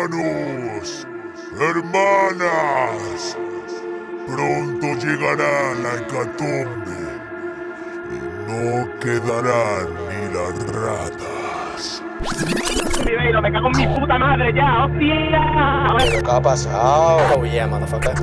Hermanos, hermanas, pronto llegará la hecatombe y no quedarán ni las ratas. Ribeiro, me cago en mi puta madre ya, hostia. ¿Qué ha pasado? Oh yeah, motherfucker.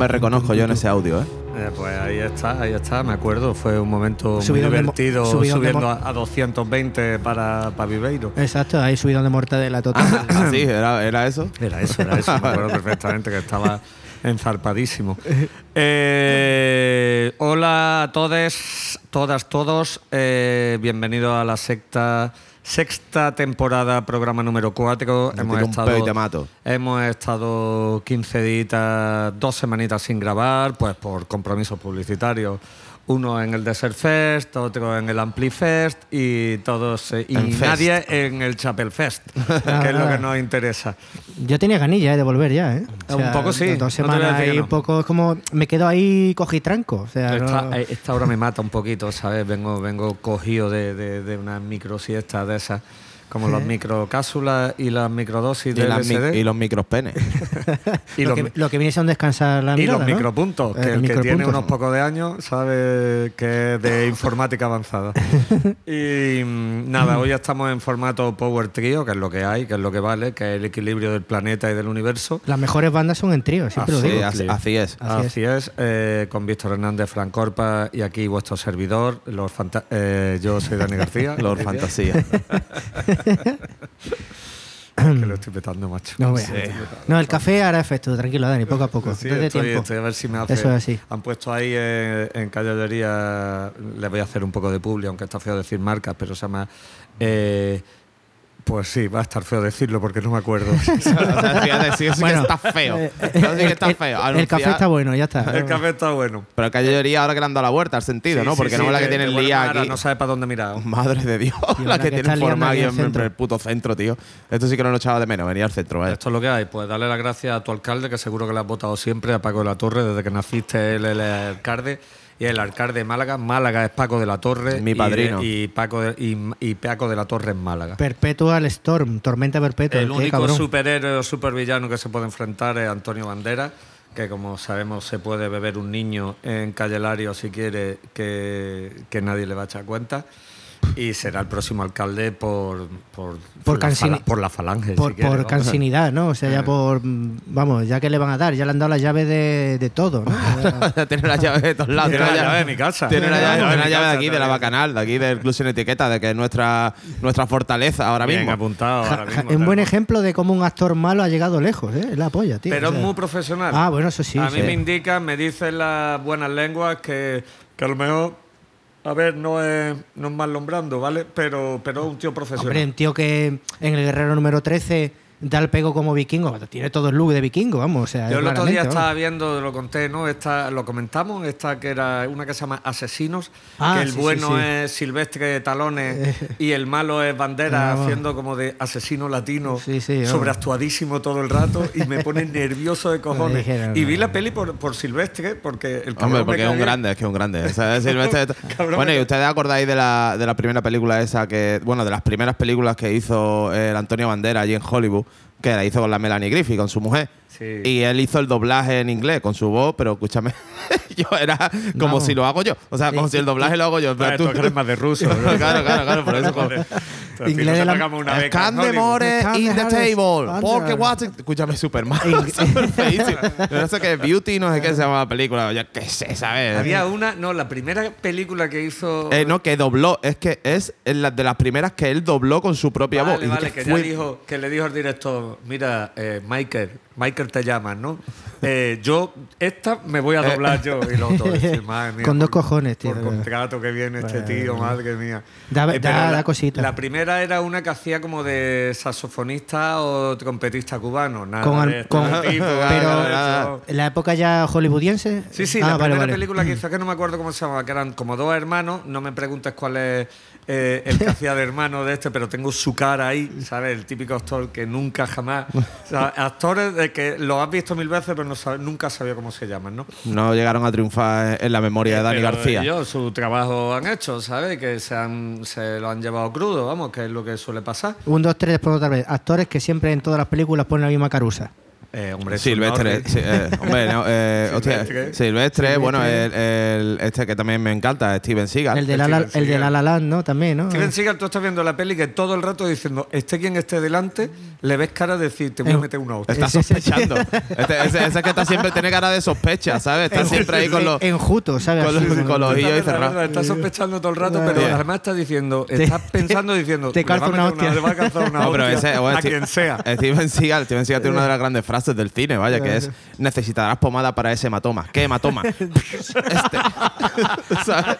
Me reconozco yo en ese audio, ¿eh? Eh, pues ahí está, ahí está, me acuerdo. Fue un momento muy divertido subiendo a, a 220 para, para Viveiro. Exacto, ahí subidón de mortadela total. Así, era, era eso. Era eso, era eso. Me acuerdo perfectamente que estaba enzarpadísimo. Eh, hola a todos, todas, todos. Eh, bienvenidos a la secta, sexta temporada, programa número 4. Me te mato. hemos estado 15 días, dos semanitas sin grabar, pues por compromisos publicitarios. Uno en el Desert Fest, otro en el Ampli Fest y todos eh, y Fest. nadie en el Chapel Fest, que es lo que nos interesa. Yo tenía ganilla eh, de volver ya, ¿eh? Un poco sí, Dos no semanas que ahí, no. un poco es como. Me quedo ahí cogitranco. O sea, Esta, no- eh, esta hora me mata un poquito, ¿sabes? Vengo, vengo cogido de, de, de una micro siesta de esas, como las microcápsulas y las microdosis Y, de LSD. y los micros penes. y lo, los que, lo que viene a un descansar la y mirada, los ¿no? micropuntos, Eh, que los el que tiene unos pocos de años sabe que es de informática avanzada. y mm, nada, hoy estamos en formato Power Trio, que es lo que hay, que es lo que vale, que es el equilibrio del planeta y del universo. Las mejores bandas son en trío, siempre lo Así digo. Sí, así, así es. Así Así, es, eh, con Víctor Hernández, Fran Corpa y aquí vuestro servidor, los eh, yo soy Dani García. Lord Fantasía. Que lo estoy petando, macho. No, vea. no, el café hará efecto, tranquilo, Dani, poco a poco. Sí, estoy, tiempo. estoy a ver si me hace. Eso es así. Han puesto ahí eh, en Callallería, le voy a hacer un poco de publi, aunque está feo decir marcas, pero se llama. eh, pues sí, va a estar feo decirlo porque no me acuerdo. sí, Bueno, que está feo. eh, que el- está el- feo. El, café está bueno, ya está. El café está bueno. Pero el callejería ahora que le han dado la vuelta al sentido, Sí, ¿no? Porque sí, no es la que, que- tiene que el día aquí. No sabe para dónde mirar. Madre de Dios, Tío, la que que tiene aquí el en, el puto centro, tío. Esto sí que no lo echaba de menos, venía al centro, vaya. Esto es lo que hay. Pues darle las gracias a tu alcalde, que seguro que le has votado siempre, a Paco de la Torre, desde que naciste él el alcalde. Y el alcalde de Málaga. Málaga es Paco de la Torre. Mi padrino. Y, Paco de, y, y Paco de la Torre en Málaga. Perpetual Storm, tormenta perpetua. El ¿qué, único cabrón? superhéroe o supervillano que se puede enfrentar es Antonio Bandera, que como sabemos se puede beber un niño en Calle Lario si quiere que, que nadie le va a echar cuenta. Y será el próximo alcalde por, por, Por la, por la falange. Por, si por cansinidad, ¿no? O sea, ya por. mm, Vamos, ya que le van a dar, ya le han dado las llaves de, de todo, ¿no? tiene la llave de todos lados. Tiene la la llave de mi casa. Tiene la llave, la llave tiene la de llave aquí, de la bacanal, de aquí del Club Sin Etiqueta, de que es nuestra, nuestra fortaleza ahora Bien mismo. apuntado ahora mismo. un buen ejemplo de cómo un actor malo ha llegado lejos, ¿eh? Es la polla, tío. Pero o es sea. muy profesional. Ah, bueno, eso sí. a sí. mí me indican, me dicen las buenas lenguas que, que a lo mejor, a ver, no es, no es mal nombrando, ¿vale? Pero, pero es un tío profesional. Hombre, un tío que en el Guerrero número 13 da el pego como vikingo, tiene todo el look de vikingo, vamos. O sea, Yo el otro día estaba vamos. viendo, lo conté, ¿no? Esta, lo comentamos, esta que era una que se llama Asesinos, Ah, que el sí, bueno sí. es Silvestre de Talones y el malo es Bandera Vamos. haciendo como de asesino latino, Sí, sí, vamos. sobreactuadísimo todo el rato y me pone nervioso de cojones. dije, no, y vi no. la peli por, por Silvestre, porque el Hombre, porque es un grande, es que es un grande. O sea, Silvestre- Cabrón, bueno, y ustedes acordáis de la, de la primera película esa que, bueno, de las primeras películas que hizo el Antonio Bandera allí en Hollywood, que la hizo con la Melanie Griffith, con su mujer. Sí. Y él hizo el doblaje en inglés con su voz, pero escúchame, yo era como Vamos. si lo hago yo. O sea, como si el doblaje lo hago yo. Pero Ah, tú, eres más de ruso. claro, claro, claro, por eso. como- Inglés de la- the more Scan in the table. Porque what? Escúchame. Ing- Súper feísimo. No sé qué, Beauty, no sé qué se llama la película. Ya qué sé, ¿sabes? Había una, no, la primera película que hizo. Eh, no, que dobló. Es que es de las primeras que él dobló con su propia voz. Vale, Y vale, que que, fue- ya dijo, que le dijo al director, mira, eh, Michael, Michael te llaman, ¿no? Eh, yo, esta me voy a doblar yo y lo otro. decir, madre mía, Con dos por- cojones, tío. Por contrato que viene este tío, madre mía. Da- da- la, da cosita. La primera era una que hacía como de saxofonista o trompetista cubano. Nada Con, de este con- tipo, pero en la época ya hollywoodiense. Sí, sí, Ah, la vale, primera vale. película que hizo, que no me acuerdo cómo se llamaba, que eran como dos hermanos, no me preguntes cuál es eh, el que hacía de hermano de este, pero tengo su cara ahí, ¿sabes? El típico actor que nunca jamás... o sea, actores de que lo has visto mil veces, pero no sabe- nunca sabía cómo se llaman, ¿no? No llegaron a triunfar en la memoria de Dani Pero García. Ellos su trabajo han hecho, ¿sabes? Que se, han- se lo han llevado crudo, vamos, que es lo que suele pasar. Un, dos, tres, después otra vez. Actores que siempre en todas las películas ponen la misma carusa. Eh, hombre, Silvestre, sí, eh, hombre, no, eh, hostia, Silvestre. Silvestre, bueno, el, el- este que también me encanta, Steven Seagal. El de la, la- Steven el de la, Seagal. La Land, ¿no? También, ¿no? Steven Seagal, tú estás viendo la peli que todo el rato diciendo, esté quien esté delante, le ves cara de decir, te voy a Eh, meter una hostia. Está sospechando. Este- ese, ese que está siempre tiene cara de sospecha, ¿sabes? Está siempre ahí con los, Enjuto, ¿sabes? con los, con los Está, cerrados. está sospechando todo el rato, Te- pero además está diciendo, te- estás pensando diciendo, te le va a calza una hostia. le va a calzar una No, pero hostia ese, bueno, a quien sea. Steven Seagal, Steven Seagal tiene una de las grandes frases del cine, vaya, que es necesitarás pomada para ese hematoma. ¿Qué hematoma? este. ¿Sabes?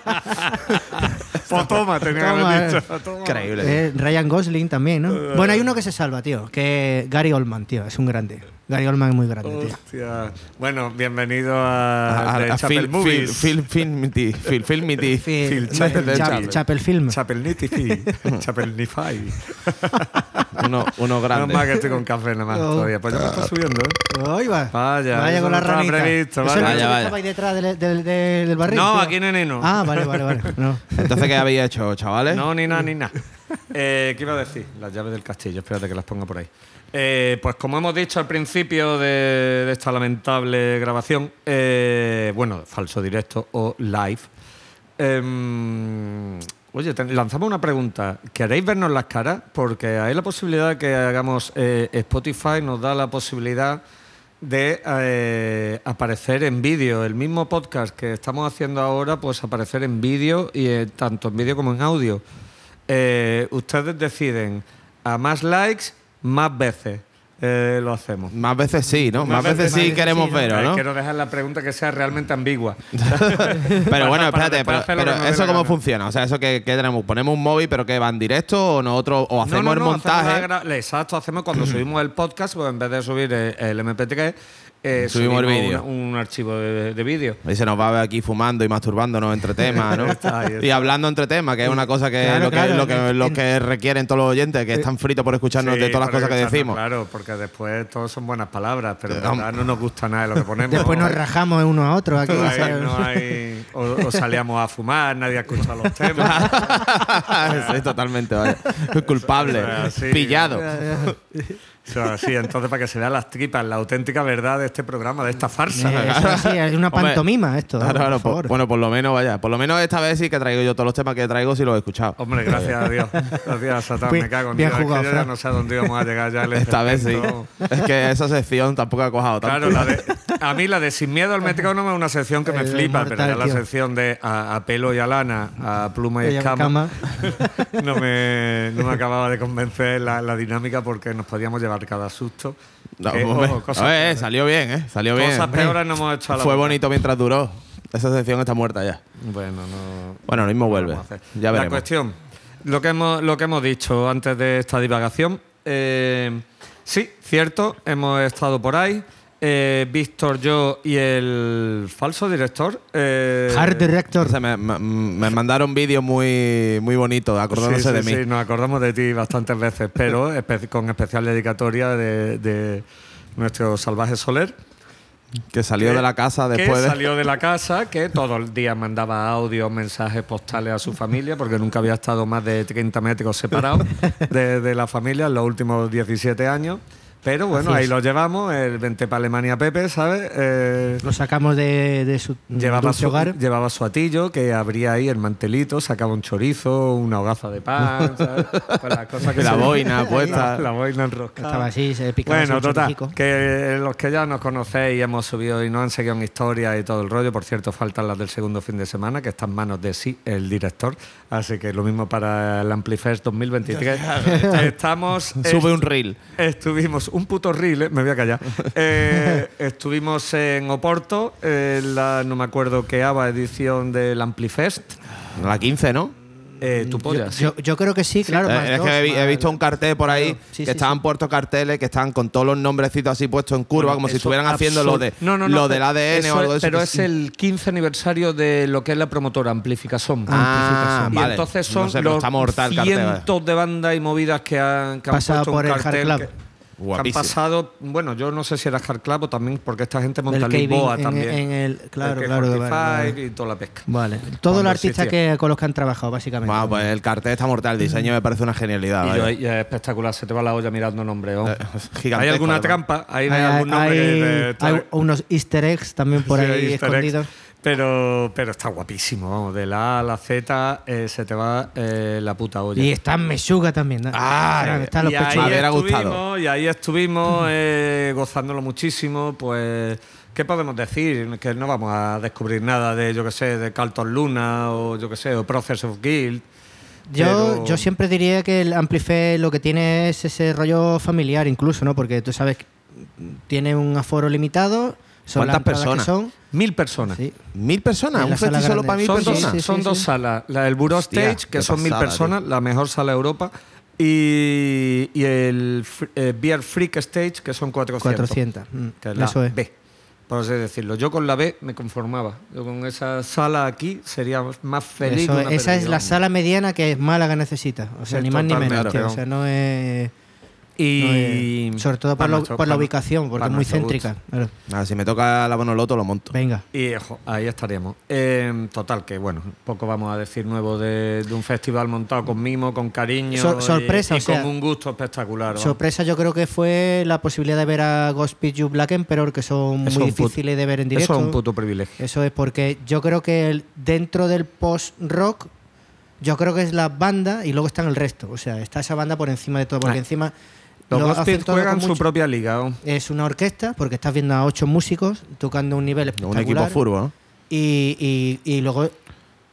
Fotoma, tenía que Toma, haber eh. dicho. Fotoma. Increíble. Eh, Ryan Gosling también, ¿no? Bueno, hay uno que se salva, tío. Que Gary Oldman, tío. Es un grande. Gary Oldman es muy grande, tío. Hostia. Bueno, bienvenido a, A- The a Chapel Phil- Movies. Phil- Phil- Filmity, Phil- Filmity. Phil- Phil Chapel, Chapel. Chap- Chapel Film. Chapelnitify. Chapelnify. Uno, uno No grande. más que estoy con café nada más todavía. Pues ya me está subiendo, ¿eh? Ahí va. Vaya, vaya con la ranita. previsto, ¿Eso vaya. es Vaya, estaba ahí detrás del, del, del- del barril? No, tío? aquí nene no. Ah, vale, vale, vale. No. Entonces, ¿qué habéis hecho, chavales? No, ni nada, ni nada. Eh, ¿Qué iba a decir? Las llaves del castillo, espérate que las ponga por ahí. Eh, pues como hemos dicho al principio de, de esta lamentable grabación, eh, bueno, falso directo o live, em, oye, lanzamos una pregunta. ¿Queréis vernos las caras? Porque hay la posibilidad que hagamos, eh, Spotify nos da la posibilidad de eh, aparecer en vídeo. El mismo podcast que estamos haciendo ahora, pues aparecer en vídeo y eh, tanto en vídeo como en audio. Ustedes deciden a más likes, más veces eh, lo hacemos. Más veces sí, ¿no? Más, Más veces, veces sí sí, queremos Eh, ¿no? Quiero dejar la pregunta que sea realmente ambigua. Pero bueno, espérate, pero, pero ¿eso cómo gana. funciona? O sea, ¿eso que, tenemos? ¿Ponemos un móvil pero que va en directo o nosotros o hacemos No, no, el montaje? hacemos Exacto, hacemos cuando subimos el podcast, pues en vez de subir eh, el MP3, eh, Subimos el vídeo. un archivo de, de vídeo. Y se nos va a ver aquí fumando y masturbándonos entre temas, ¿no? Está ahí, está. y hablando entre temas, que es una cosa que Claro, lo que, claro, lo que, en- lo que requieren todos los oyentes, que están fritos por escucharnos Sí, de todas las cosas que decimos. Claro, porque después todos son buenas palabras, pero en Eh, verdad no nos gusta nada de lo que ponemos. Después nos rajamos uno a otro aquí. O, o salíamos a fumar, nadie ha escuchado los temas. sí, totalmente, vaya. Culpable, Sí. pillado. O sea, sí, entonces para que se vean las tripas, la auténtica verdad de este programa, de esta farsa. Eh, eso sí, es una Hombre, pantomima esto. Claro, por claro, por- favor. bueno, por lo menos, vaya. Por lo menos esta vez sí que traigo yo todos los temas que traigo, si los he escuchado. Hombre, gracias a Dios. Gracias a Satán, Bien- me cago en bien Dios. Es que jugado, yo ya no sé a dónde íbamos a llegar ya. el Esta vez sí. Es que esa sección tampoco ha cojado tanto. Claro, la de, a mí la de Sin Miedo al Metrónomo es una sección que me Eh, flipa, mortal, pero ya la tío. sección de a, a pelo y a lana, a pluma y escama, cama. no, me, no me acababa de convencer la, la dinámica porque nos podíamos llevar cada susto. No, Eh, ojo, cosas peores. salió bien, ¿eh? Salió bien. Cosas peores no hemos hecho a la Fue boca. bonito mientras duró. Esa sección está muerta ya. Bueno, no. Bueno, lo mismo vuelve. Ya La veremos. cuestión, lo que hemos, lo que hemos dicho antes de esta divagación. eh, sí, cierto, hemos estado por ahí. Eh, Víctor, yo y el falso director. eh, Hard Director. Me, me- me mandaron vídeos muy, muy bonitos acordándose sí, sí, de mí. sí, nos acordamos de ti bastantes veces, pero espe- con especial dedicatoria de, de nuestro salvaje Soler. Que salió que- de la casa que después de. salió de la casa, que todos los días mandaba audios, mensajes postales a su familia, porque nunca había estado más de 30 metros separado de, de la familia en los últimos 17 años. Pero bueno, ahí lo llevamos, el vente para Alemania Pepe, ¿sabes? Eh, Lo sacamos de, de su Llevaba su, hogar. llevaba su atillo, que abría ahí el mantelito, sacaba un chorizo, una hogaza de pan, ¿sabes? Pues las cosas que La se- boina puesta. La, la boina enroscada. Estaba así, se picaba Bueno, total, que los que ya nos conocéis y hemos subido y nos han seguido en historia y todo el rollo, por cierto, faltan las del segundo fin de semana, que está en manos de sí, el director, así que lo mismo para el Amplifest 2023. Estamos... Sube un reel. Estuvimos un puto reel, ¿eh? me voy a callar. Eh, estuvimos en Oporto, en la, no me acuerdo qué ABA edición del Amplifest. La 15, ¿no? Eh, tu polla, sí. Yo, yo creo que sí, claro. Eh, más es dos, que he, visto un cartel por ahí Claro, sí, que sí, estaban sí. puestos carteles que estaban con todos los nombrecitos así puestos en curva, Bueno, como si estuvieran haciendo lo, de, No, no, no, lo pero del ADN o algo de es- eso. Pero es sí. el 15 aniversario de lo que es la promotora Amplificación. Ah, y vale. entonces No son sé, los cartel, cientos de bandas y movidas que han, que han Pasado puesto por un el cartel Hard que- Que han pasado, bueno, yo no sé si era Hard Club o también porque esta gente monta Lisboa en- también. en el- claro, El claro, K45 vale, vale. y toda la pesca. Vale. Todos los artistas que, con los que han trabajado, básicamente. Bueno, pues el cartel está mortal, el diseño me parece una genialidad. Y, vaya. yo, y es espectacular, se te va la olla mirando nombre. ¿no? Eh, ¿Hay alguna además. trampa? Ahí hay, hay algún nombre que te- hay- hay unos easter eggs también por Sí, ahí hay eggs. Pero, pero está guapísimo, vamos. De la A a la Z eh, se te va eh, la puta olla. Y está Mesuga también. ¿no? Ah, Están- están los y ahí pechugas. Me hubiera gustado. Y ahí estuvimos eh, gozándolo muchísimo. Pues, ¿qué podemos decir? Que no vamos a descubrir nada de, yo que sé, de Carlton Luna o yo que sé, o Process of Guild. Yo, pero- yo siempre diría que el Amplife lo que tiene es ese rollo familiar incluso, ¿no? Porque tú sabes tiene un aforo limitado. Son las ¿Cuántas entradas que personas? son. Mil personas. Sí. ¿Mil personas? ¿Un la sala festi solo para mil son personas? dos, Sí, sí, son sí, dos salas. La del Bureau Hostia, Stage, que son mil personas, la mejor sala de Europa. Y, y el eh, Beer Freak Stage, que son 400. 400. mm, que es la Eso es. B, por así decirlo. Yo con la B me conformaba. Yo con esa sala aquí sería más feliz. Eso esa es la sala mediana que Málaga necesita. O sea, Sí, ni más ni menos. tío. O sea, no es. Y no es- sobre todo por, nuestro- por la ubicación, porque es muy céntrica. Claro. Ah, si me toca la Bonoloto, lo monto. Venga. Y ojo, ahí estaríamos. Eh, total, que bueno, poco vamos a decir nuevo de, de un festival montado con mimo, con cariño. Sor- y- sorpresa, y, o sea, con un gusto espectacular. vamos. Sorpresa yo creo que fue la posibilidad de ver a Ghost Pit You Black Emperor, que son Eso muy difíciles de ver en directo. Eso es un puto privilegio. Eso es porque yo creo que el- dentro del post-rock, yo creo que es la banda y luego están el resto. O sea, está esa banda por encima de todo, porque Ah. encima Los lo Ghost hacen Pit todo juegan su propia liga. ¿no? Es una orquesta, porque estás viendo a ocho músicos tocando un nivel Un espectacular. equipo furbo, ¿no? y, y- y luego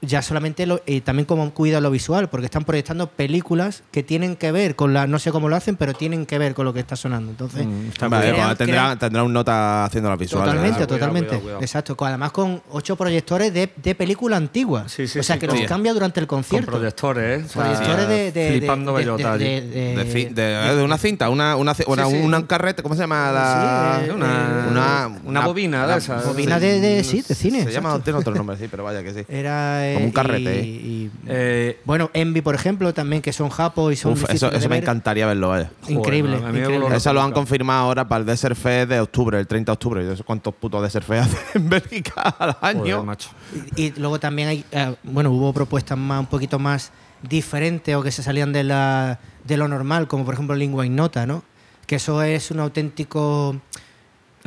ya solamente lo, y también como cuida lo visual, porque están proyectando películas que tienen que ver con la, no sé cómo lo hacen, pero tienen que ver con lo que está sonando. Entonces, Mm, está Vale, crean- tendrá, crean- tendrá un nota haciendo las visuales. Totalmente, Cuidado, totalmente. cuidado, cuidado. Exacto. Además con ocho proyectores de, de película antigua. Sí, sí, o sea, sí, que los cambia durante el Con concierto. proyectores, ¿eh? O sea, Proyectores de, de- flipando de- de- bellota allí. de- de- De, fi- de- de una cinta, una, una, una, sí. una carrete, ¿cómo se llama? La, Sí, eh, una, una, una bobina de esas. bobina de- de- sí, de cine, Se llama, tiene otro nombre, sí, pero vaya que sí. Era, eh, Como un carrete, y- ¿eh? y- Eh, bueno, Envy, por ejemplo, también, que son japos y son Uf, eso me encantaría verlo, vaya. Increíble. Joder, Eso lo han confirmado ahora para el Desert Fest de octubre, el 30 de octubre. Yo no sé cuántos putos Desert Fest hacen en Bélgica al joder, año. macho. Y, y luego también hay, eh, bueno, hubo propuestas más, un poquito más diferentes o que se salían de, la, de lo normal, como por ejemplo Lingua Ignota, ¿no? Que eso es un auténtico...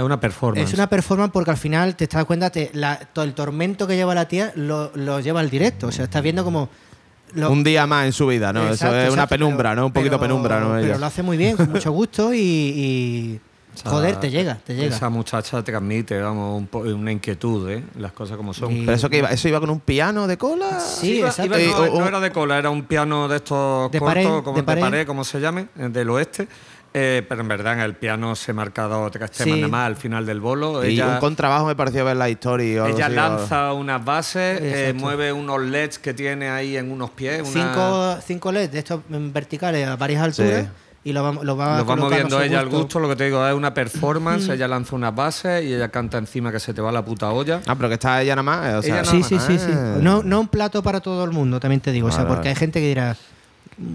Es una performance. Es una performance porque al final te das cuenta, te, la- todo el tormento que lleva la tía lo, lo lleva al directo. O sea, estás viendo como... lo- Un día más en su vida, ¿no? Exacto, eso es una penumbra, pero- ¿no? Un poquito pero- penumbra, ¿no? Pero lo hace muy bien, con mucho gusto y... y- O sea, joder, te llega, te llega. Esa muchacha te transmite, vamos, un po- una inquietud, ¿eh? Las cosas como son. Y- Pero eso que iba, eso iba con un piano de cola. Sí, Iba- exacto. iba- Eh, no, o- no era de cola, era un piano de estos De cortos, pared, como de de pared. pared, como se llame, eh, del oeste. Eh, pero en verdad en el piano se marca dos tres temas Sí. nada más al final del bolo. Y ella un contrabajo me pareció ver la historia. ella así, o- lanza unas bases, eh, mueve unos LEDs que tiene ahí en unos pies. una- Cinco, cinco LEDs de estos verticales a varias alturas Sí. y lo va, lo va Los va moviendo ella al gusto, lo que te digo, es una performance, ella lanza unas bases y ella canta encima que se te va la puta olla. Ah, pero que está ella nada más. eh, o sea- Ella nada Sí, más. sí, sí, sí. Ah. No, no un plato para todo el mundo, también te digo. o sea, porque vale. hay gente que dirá,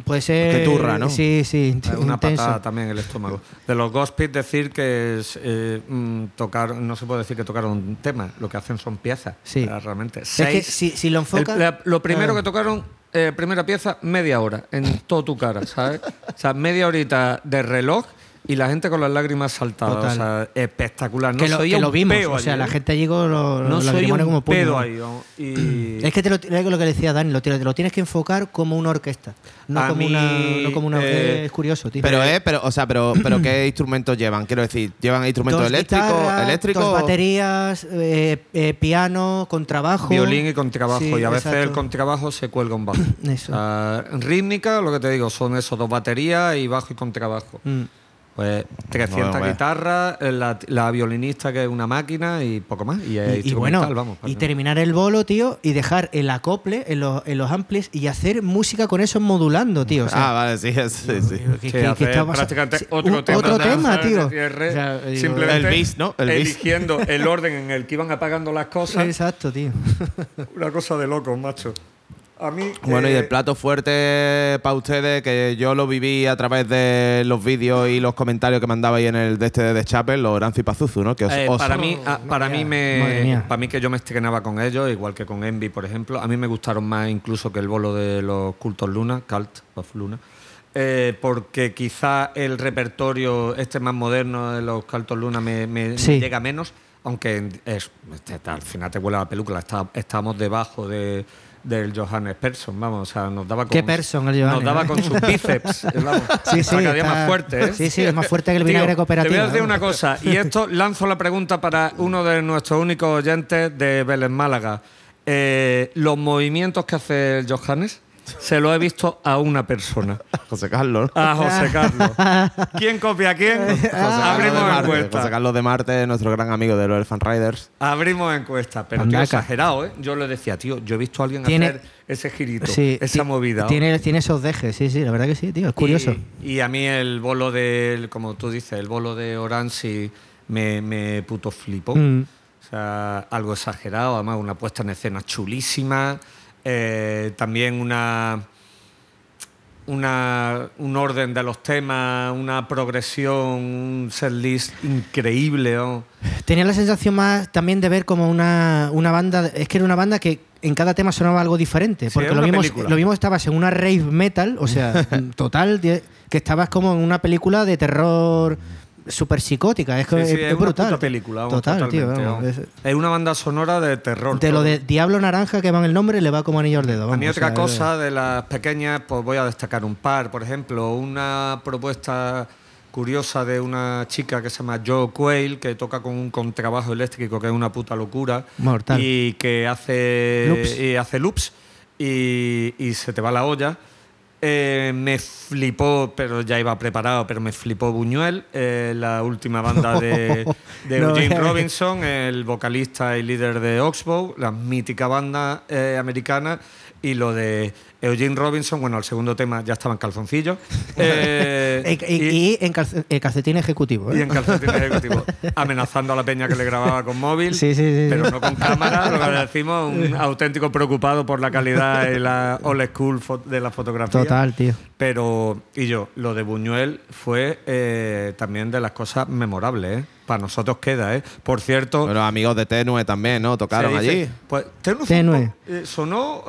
puede ser. Qué turra, ¿no? Sí, sí. Una intenso. patada también en el estómago. De los Gospit decir que es, eh, mm, tocar, no se puede decir que tocaron un tema, lo que hacen son piezas. Sí. realmente. Es que Seis. si, si lo lo primero que tocaron, eh, primera pieza, media hora, en toda tu cara, ¿sabes? o sea, media horita de reloj y la gente con las lágrimas saltadas. Total. O sea, espectacular. No que lo, se que oía lo un vimos. peo O sea, allí, la ¿eh? gente allí con los, No soy un como pedo ahí. Y Es que te lo, es lo que decía Dani, lo, tienes- lo tienes que enfocar como una orquesta. No A como mí, una. No como una eh, es curioso, tío. Pero, eh, pero, o sea, pero, pero ¿qué instrumentos llevan? Quiero decir, ¿llevan instrumentos eléctricos? ¿Eléctricos? Dos baterías, eh, eh, piano, contrabajo. Violín y contrabajo. Sí, y a veces el contrabajo se cuelga un bajo. Eso. Sea, rítmica, lo que te digo, son esos dos baterías y bajo y contrabajo. Mm. Pues 300 Bueno, guitarras, eh, la, la violinista que es una máquina y poco más. Y, es Y, y bueno, instrumental, vamos. y terminar el bolo, tío, y dejar el acople en los, en los amplis y hacer música con eso modulando, tío. O sea, ah, vale, sí, sí, sí. ¿qué- Sí, hacer prácticamente Sí, otro un- tema, tío. cierre, O sea, digo, simplemente El bis, ¿no? El eligiendo el orden en el que iban apagando las cosas. Exacto, tío. Una cosa de locos, macho. A mí. Bueno, y eh, el plato fuerte para ustedes, que yo lo viví a través de los vídeos y los comentarios que mandabais en el de este de Chapel, los Oranzo y Pazuzu, ¿no? Que os, Eh, os- para mí, ah, para mí me, para mí que yo me estrenaba con ellos, igual que con Envy, por ejemplo, a mí me gustaron más incluso que el bolo de los cultos Luna, Cult of Luna, eh, porque quizá el repertorio este más moderno de los cultos Luna me, me- me Sí. llega menos, aunque es, este, al final te huele la película, está, estamos debajo de del Johannes Persson, vamos, o sea, nos daba con, ¿Qué Persson, el Nos Johannes, daba eh? con sus bíceps, vamos, Sí, sí, cada día está- más fuerte, ¿eh? sí, sí, es más fuerte que el Tío, vinagre cooperativo, Te voy a decir una cosa, y esto lanzo la pregunta para uno de nuestros únicos oyentes de Vélez Málaga. Eh, los movimientos que hace el Johannes se lo he visto a una persona, José Carlos. ¿no? a José Carlos. ¿Quién copia a quién? José Carlos de Abrimos Marte. encuesta. José Carlos de Marte, nuestro gran amigo de los Elephant Riders. Abrimos encuesta, pero tío, exagerado, ¿eh? Yo le decía, tío, yo he visto a alguien Tiene- hacer ese girito, Sí, esa movida. Tiene, tiene esos dejes, sí, sí, la verdad que sí, tío, es curioso. Y, y a mí el bolo del, como tú dices, el bolo de Oransi me, me puto flipó. Mm. O sea, algo exagerado, además una puesta en escena chulísima. Eh, también una, una, un orden de los temas, una progresión, un setlist increíble. ¿no? Tenía la sensación más también de ver como una, una banda, es que era una banda que en cada tema sonaba algo diferente, porque lo mismo, película. lo mismo estabas en una rave metal, o sea, total, que estabas como en una película de terror súper psicótica, es, que Sí, es, sí, es es una brutal. puta película. vamos, total, tío. vamos, es- Es una banda sonora de terror. de lo de Diablo Naranja que va en el nombre le va como anillo al dedo. A vamos, mí o otra sea, cosa de las pequeñas, pues voy a destacar un par. Por ejemplo, una propuesta curiosa de una chica que se llama Joe Quayle, que toca con un contrabajo eléctrico que es una puta locura. Mortal. Y que hace Loops. Y hace loops y, y se te va la olla. Eh, me flipó, pero ya iba preparado, pero me flipó Buñuel, eh, la última banda de, de No, Eugene. Robinson, el vocalista y líder de Oxbow, la mítica banda eh, americana, y lo de Eugene Robinson, bueno, el segundo tema ya estaba en calzoncillos. eh, Y, y- y en eh, calcetín ejecutivo. ¿eh? y en calcetín ejecutivo, amenazando a la peña que le grababa con móvil, Sí, sí, sí, pero sí. no con cámara, lo que le decimos, un auténtico preocupado por la calidad y la old school de la fotografía. Total, tío. Pero, y yo, lo de Buñuel fue eh, también de las cosas memorables, ¿eh? Para nosotros queda, ¿eh? Por cierto, Los amigos de Tenue también, ¿no? Tocaron dice- allí. Pues Tenue Tenue. eh, sonó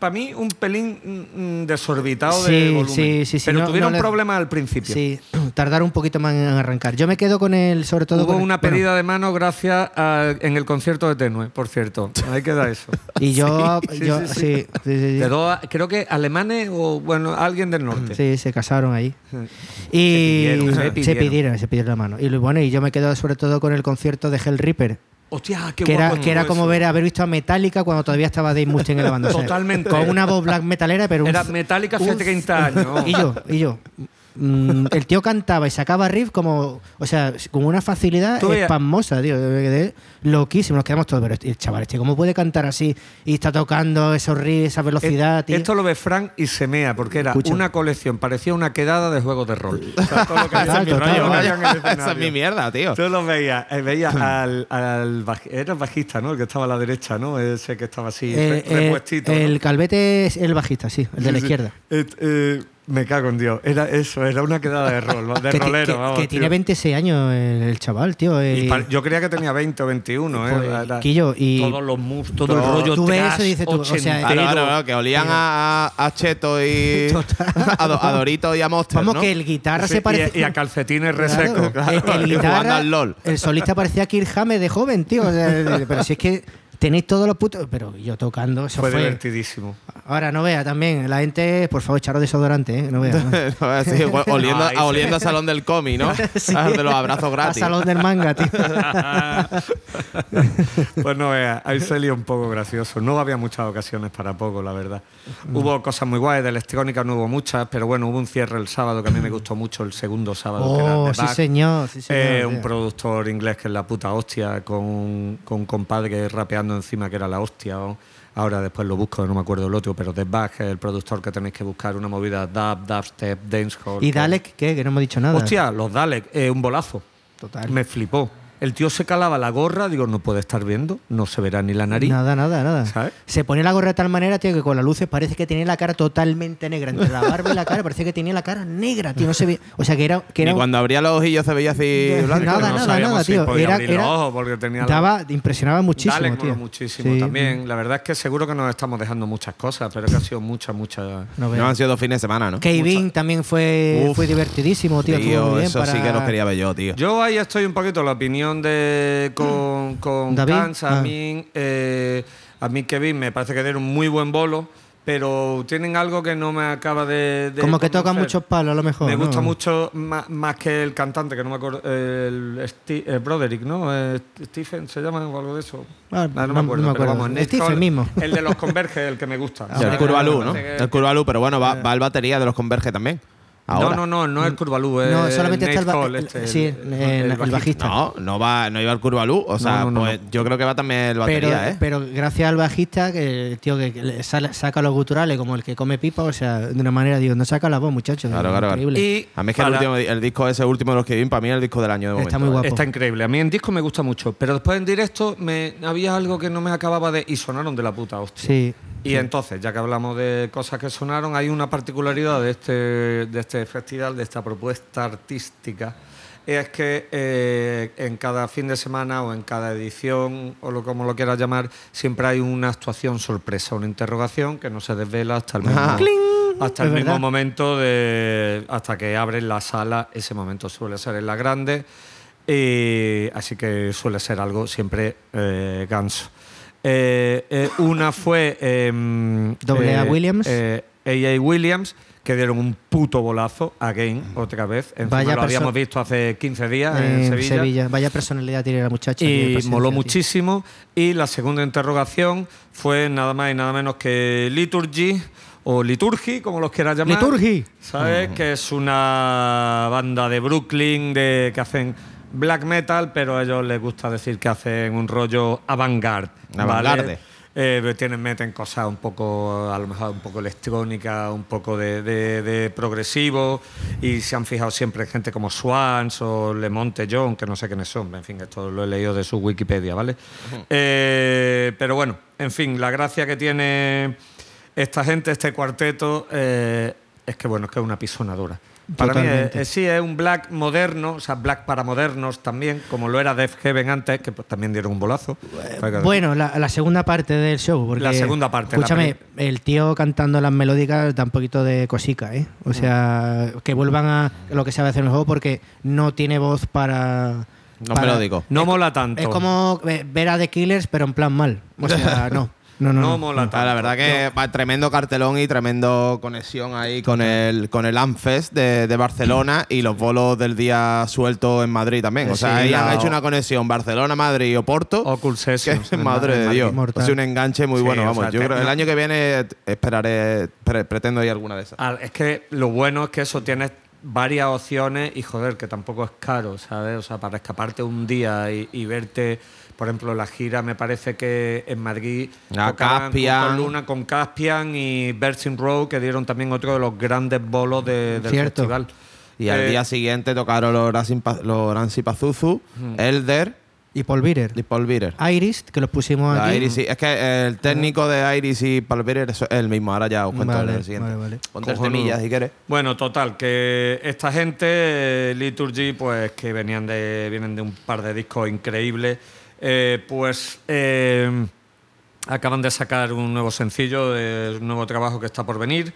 para mí un pelín mm, desorbitado de volumen. sí, sí, sí, Pero no- tuvieron no le- problemas al principio. Sí, tardar un poquito más en arrancar. Yo me quedo con el, sobre todo. Hubo con el- una bueno, pedida de mano gracias a- en el concierto de Tenue, por cierto. Ahí queda eso. y yo, Sí, yo sí. De dos, creo que alemanes o, bueno, alguien del norte. Sí, se casaron ahí. Y Se pidieron, se pidieron. pidieron, se pidieron la mano. Y bueno, y yo me quedo sobre todo con el concierto de Hell Reaper. Hostia, qué que era, que era como ver haber visto a Metallica cuando todavía estaba Dave Mustaine en la banda. Totalmente. Con una voz black metalera, pero un Era Metallica hace un f- 30 años. Y yo, y yo. Mm, el tío cantaba y sacaba riff como, o sea, con una facilidad espasmosa, tío. loquísimo, nos quedamos todos. Pero el chaval, este, ¿cómo puede cantar así y está tocando esos riffs, esa velocidad, tío? Esto lo ve Frank y se mea, porque era Escucha. una colección, parecía una quedada de juegos de rol. O sea, todo lo que mi rollo, Esa es mi mierda, tío. Tú lo veías, eh, veías al, al baj- era el bajista, ¿no? El que estaba a la derecha, ¿no? Ese que estaba así, Eh, re- eh, repuestito. ¿no? el calvete es el bajista, sí, el de la Sí, sí. izquierda. Eh, eh, me cago en Dios. Era eso, era una quedada de rol, de que, rolero, que- vamos, que tiene 26 años el, el chaval, tío. Y yo creía que tenía 20 o 21, ¿eh? Pues, Era- Quillo, y- todos los moves, todo, todo- el rollo tú ves trash, eso y dices tú, o sea. Claro, claro, claro, que olían a, Cheto y. a, Do- a Dorito y a Monster. Vamos, ¿no? que el guitarra Sí, se parece. y, y a calcetines Claro, resecos. el- el guitarra, al LOL. el solista parecía Kirk Hammett de joven, tío. o sea, pero si es que tenéis todos los putos. Pero yo tocando, eso Fue fue. divertidísimo. Ahora no vea también, la gente, por favor, echaros desodorante, ¿eh? No vea. ¿no? No, así, oliendo, sí. oliendo a salón del cómic, ¿no? Sí. Ah, De los abrazos A gratis. salón del manga, tío. pues no veas, ahí salió un poco gracioso. No había muchas ocasiones para poco, la verdad. Mm. Hubo cosas muy guays, de electrónica no hubo muchas, pero bueno, hubo un cierre el sábado que a mí me gustó mucho, el segundo sábado. que era Oh, The sí, señor. Sí, señor Eh, un productor inglés que es la puta hostia, con, un- con un compadre rapeando encima que era la hostia. o- ahora después lo busco, no me acuerdo el otro, pero The Bug es el productor que tenéis que buscar, una movida dub, dubstep, dancehall. ¿Y Dalek qué? Que no hemos dicho nada. Hostia, los Dalek, eh, un bolazo. Total. Me flipó. El tío se calaba la gorra, digo, no puede estar viendo, no se verá ni la nariz. Nada, nada, nada. ¿Sabes? Se pone la gorra de tal manera, tío, que con las luces parece que tenía la cara totalmente negra. Entre la barba y la cara parece que tenía la cara negra, tío. No se ve. O sea, que era. Que era cuando abría los ojillos se veía así blanco. nada, no nada, sabíamos nada, si tío. podía Era- abrir era- los ojos porque tenía la- daba, impresionaba muchísimo, Dalek tío. muchísimo Sí. también. La verdad es que seguro que nos estamos dejando muchas cosas, pero que ha sido mucha, mucha. No han sido dos fines de semana, ¿no? Kevin también fue, Uf. fue divertidísimo, tío. Tío, muy bien eso sí que los quería ver yo, tío. Yo ahí estoy un poquito la opinión de con, con David, Kans, a ah. mí, eh, a mí Kevin me parece que dieron muy buen bolo, pero tienen algo que no me acaba de, de Como que tocan convencer. muchos palos, a lo mejor. Me ¿no? gusta mucho más, más que el cantante, que no me acuerdo, el eh, Broderick, ¿no? Eh, Stephen se llama o algo de eso. Ah, no, no- me acuerdo. no me pero acuerdo. vamos, Nate Stephen Cole, mismo. El de los Converge, el que me gusta. Sí, el Curvalú, ¿no? El Curvalú, pero bueno, va, va el batería de los Converge también. Ahora. No, no, no, no es Curvalú, es No, solamente está el, Nate el- este, sí, el, el bajista. No, no va, no iba el Curvalú. O sea, no, no, pues no. yo creo que va también el Pero, batería, ¿eh? pero gracias al bajista, que tío que que le sale- saca los guturales como el que come pipa, o sea, de una manera, digo, no saca la voz, muchachos. Claro, claro, claro. increíble. Y A mí es que el, último, el disco ese último de los que vi, para mí es el disco del año de Está muy ¿eh? guapo. Está increíble. A mí en disco me gusta mucho, pero después en directo me había algo que no me acababa de. Y sonaron de la puta hostia. Sí. Y entonces, ya que hablamos de cosas que sonaron, hay una particularidad de este, de este festival, de esta propuesta artística, es que eh, en cada fin de semana o en cada edición, o lo, como lo quieras llamar, siempre hay una actuación sorpresa, una interrogación que no se desvela hasta el mismo, Ah. hasta el mismo momento, de, hasta que abren la sala, ese momento suele ser en la grande, y así que suele ser algo siempre eh, ganso. Eh, eh, una fue em, Doble A Williams. eh, A.A. Williams, que dieron un puto bolazo, again, otra vez. Encima Vaya lo habíamos visto hace 15 días en, en Sevilla. Sevilla. Vaya personalidad tiene la muchacha. Y moló tío. muchísimo. Y la segunda interrogación fue nada más y nada menos que Liturgy, o Liturgy, como los quieras llamar. Liturgy. ¿Sabes? Que es una banda de Brooklyn de, que hacen black metal, pero a ellos les gusta decir que hacen un rollo avant-garde. ¿vale? Eh, tienen, meten cosas un poco, a lo mejor un poco electrónica, un poco de, de- de progresivo, y se han fijado siempre en gente como Swans o Le Monte John, que no sé quiénes son, en fin, esto lo he leído de su Wikipedia, ¿vale? Eh, pero bueno, en fin, la gracia que tiene esta gente, este cuarteto, eh, es que bueno, es que es una pisonadora. Para mí Totalmente. eh, eh, sí es un black moderno, o sea, black para modernos también, como lo era Def Heaven antes, que pues, también dieron un bolazo. Bueno, la, la segunda parte del show. Porque, La segunda parte, Escúchame, el tío cantando las melódicas da un poquito de cosica, ¿eh? O sea, que vuelvan a lo que sabe hacer en el juego porque no tiene voz para. No para- melódico. no mola tanto. Es como eh, ver a The Killers, pero en plan mal. O sea, no. No, no. no no. mola tanto. Ah, la verdad que va tremendo cartelón y tremendo conexión ahí con el con el Amfest de, de Barcelona y los bolos del día suelto en Madrid también. O sea, Sí, ahí la- han hecho una conexión Barcelona, Madrid y Oporto. Sessions. en madre de. Dios. Sido un enganche muy Sí, bueno, o vamos. sea, Yo creo que el año que viene esperaré, pre- pretendo ir alguna de esas. Ah, Es que lo bueno es que eso tienes varias opciones y joder, que tampoco es caro, ¿sabes? O sea, para escaparte un día y, y verte, por ejemplo, la gira me parece que en Madrid tocaban Caspian. con Luna con Caspian y Virgin Road que dieron también otro de los grandes bolos de- del Cierto. festival. Y al Eh, día siguiente tocaron los Ransin Pa- los Ransi Pazuzu, Elder Y Paul Bitter. y Paul Bitter. Iris, que los pusimos La aquí. Iris, sí. Es que el técnico de Iris y Paul Bitter es el mismo. Ahora ya os cuento Vale, el siguiente. vale, vale. Ponte el Cojonudo. temilla si quieres. Bueno, total, que esta gente, eh, Liturgy, pues que venían de, vienen de un par de discos increíbles, eh, pues eh, acaban de sacar un nuevo sencillo, eh, un nuevo trabajo que está por venir.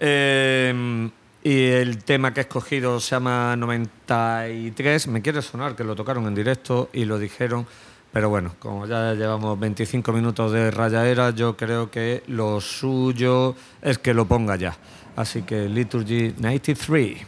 eh, y el tema que he escogido se llama 93. Me quiere sonar que lo tocaron en directo y lo dijeron Pero bueno, como ya llevamos 25 minutos de rayaera, yo creo que lo suyo es que lo ponga ya. Así que Liturgy 93.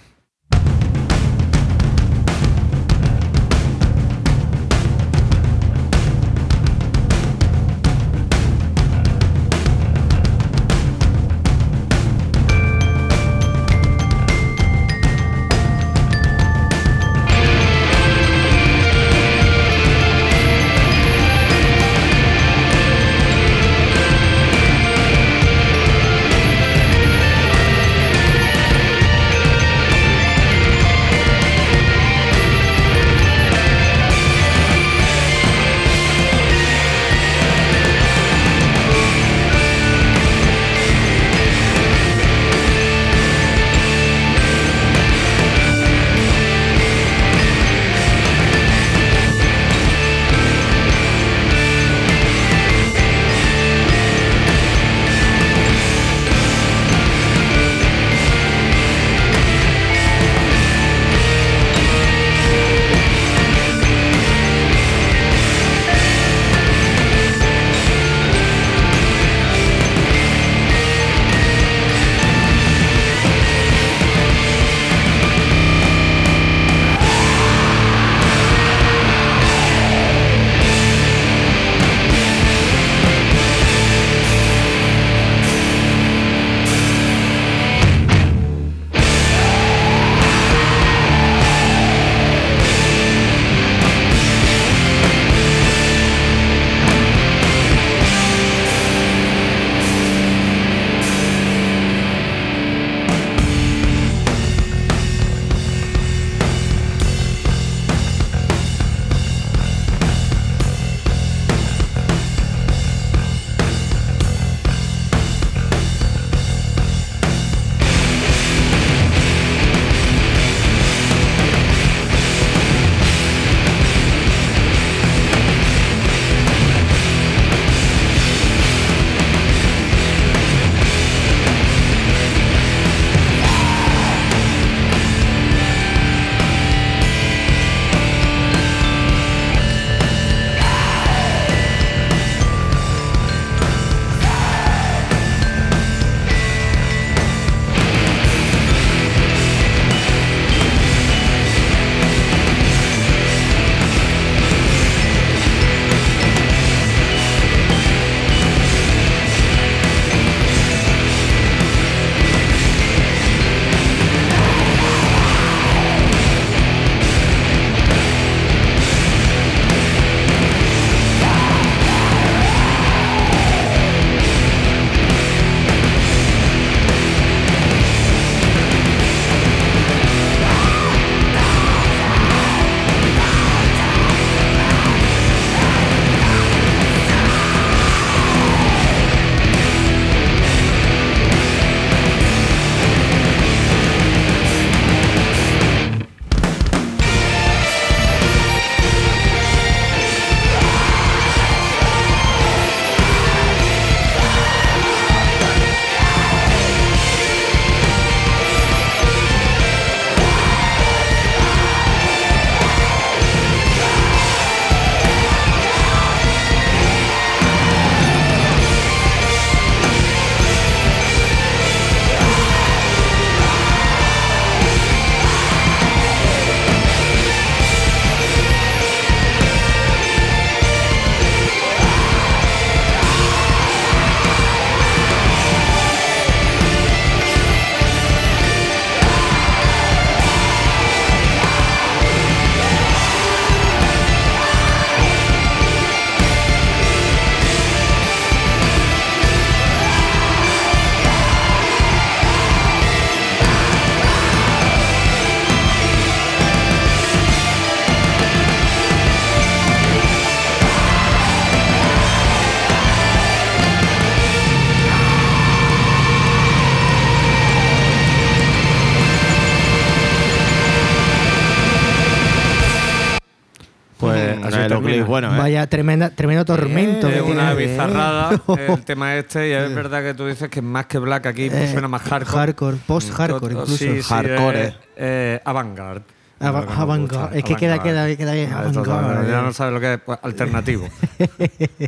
Vaya tremenda, tremendo tormento. Es tiene. una bizarrada el tema este y es verdad que tú dices que más que black aquí pues Eh, suena más hardcore. hardcore, post-hardcore Mm, incluso. Sí, sí, Hardcore, eh, eh. eh, avant-garde. es avant-garde. Es que queda- queda- queda bien, avant-garde. Ya no sabes lo que es pues, alternativo.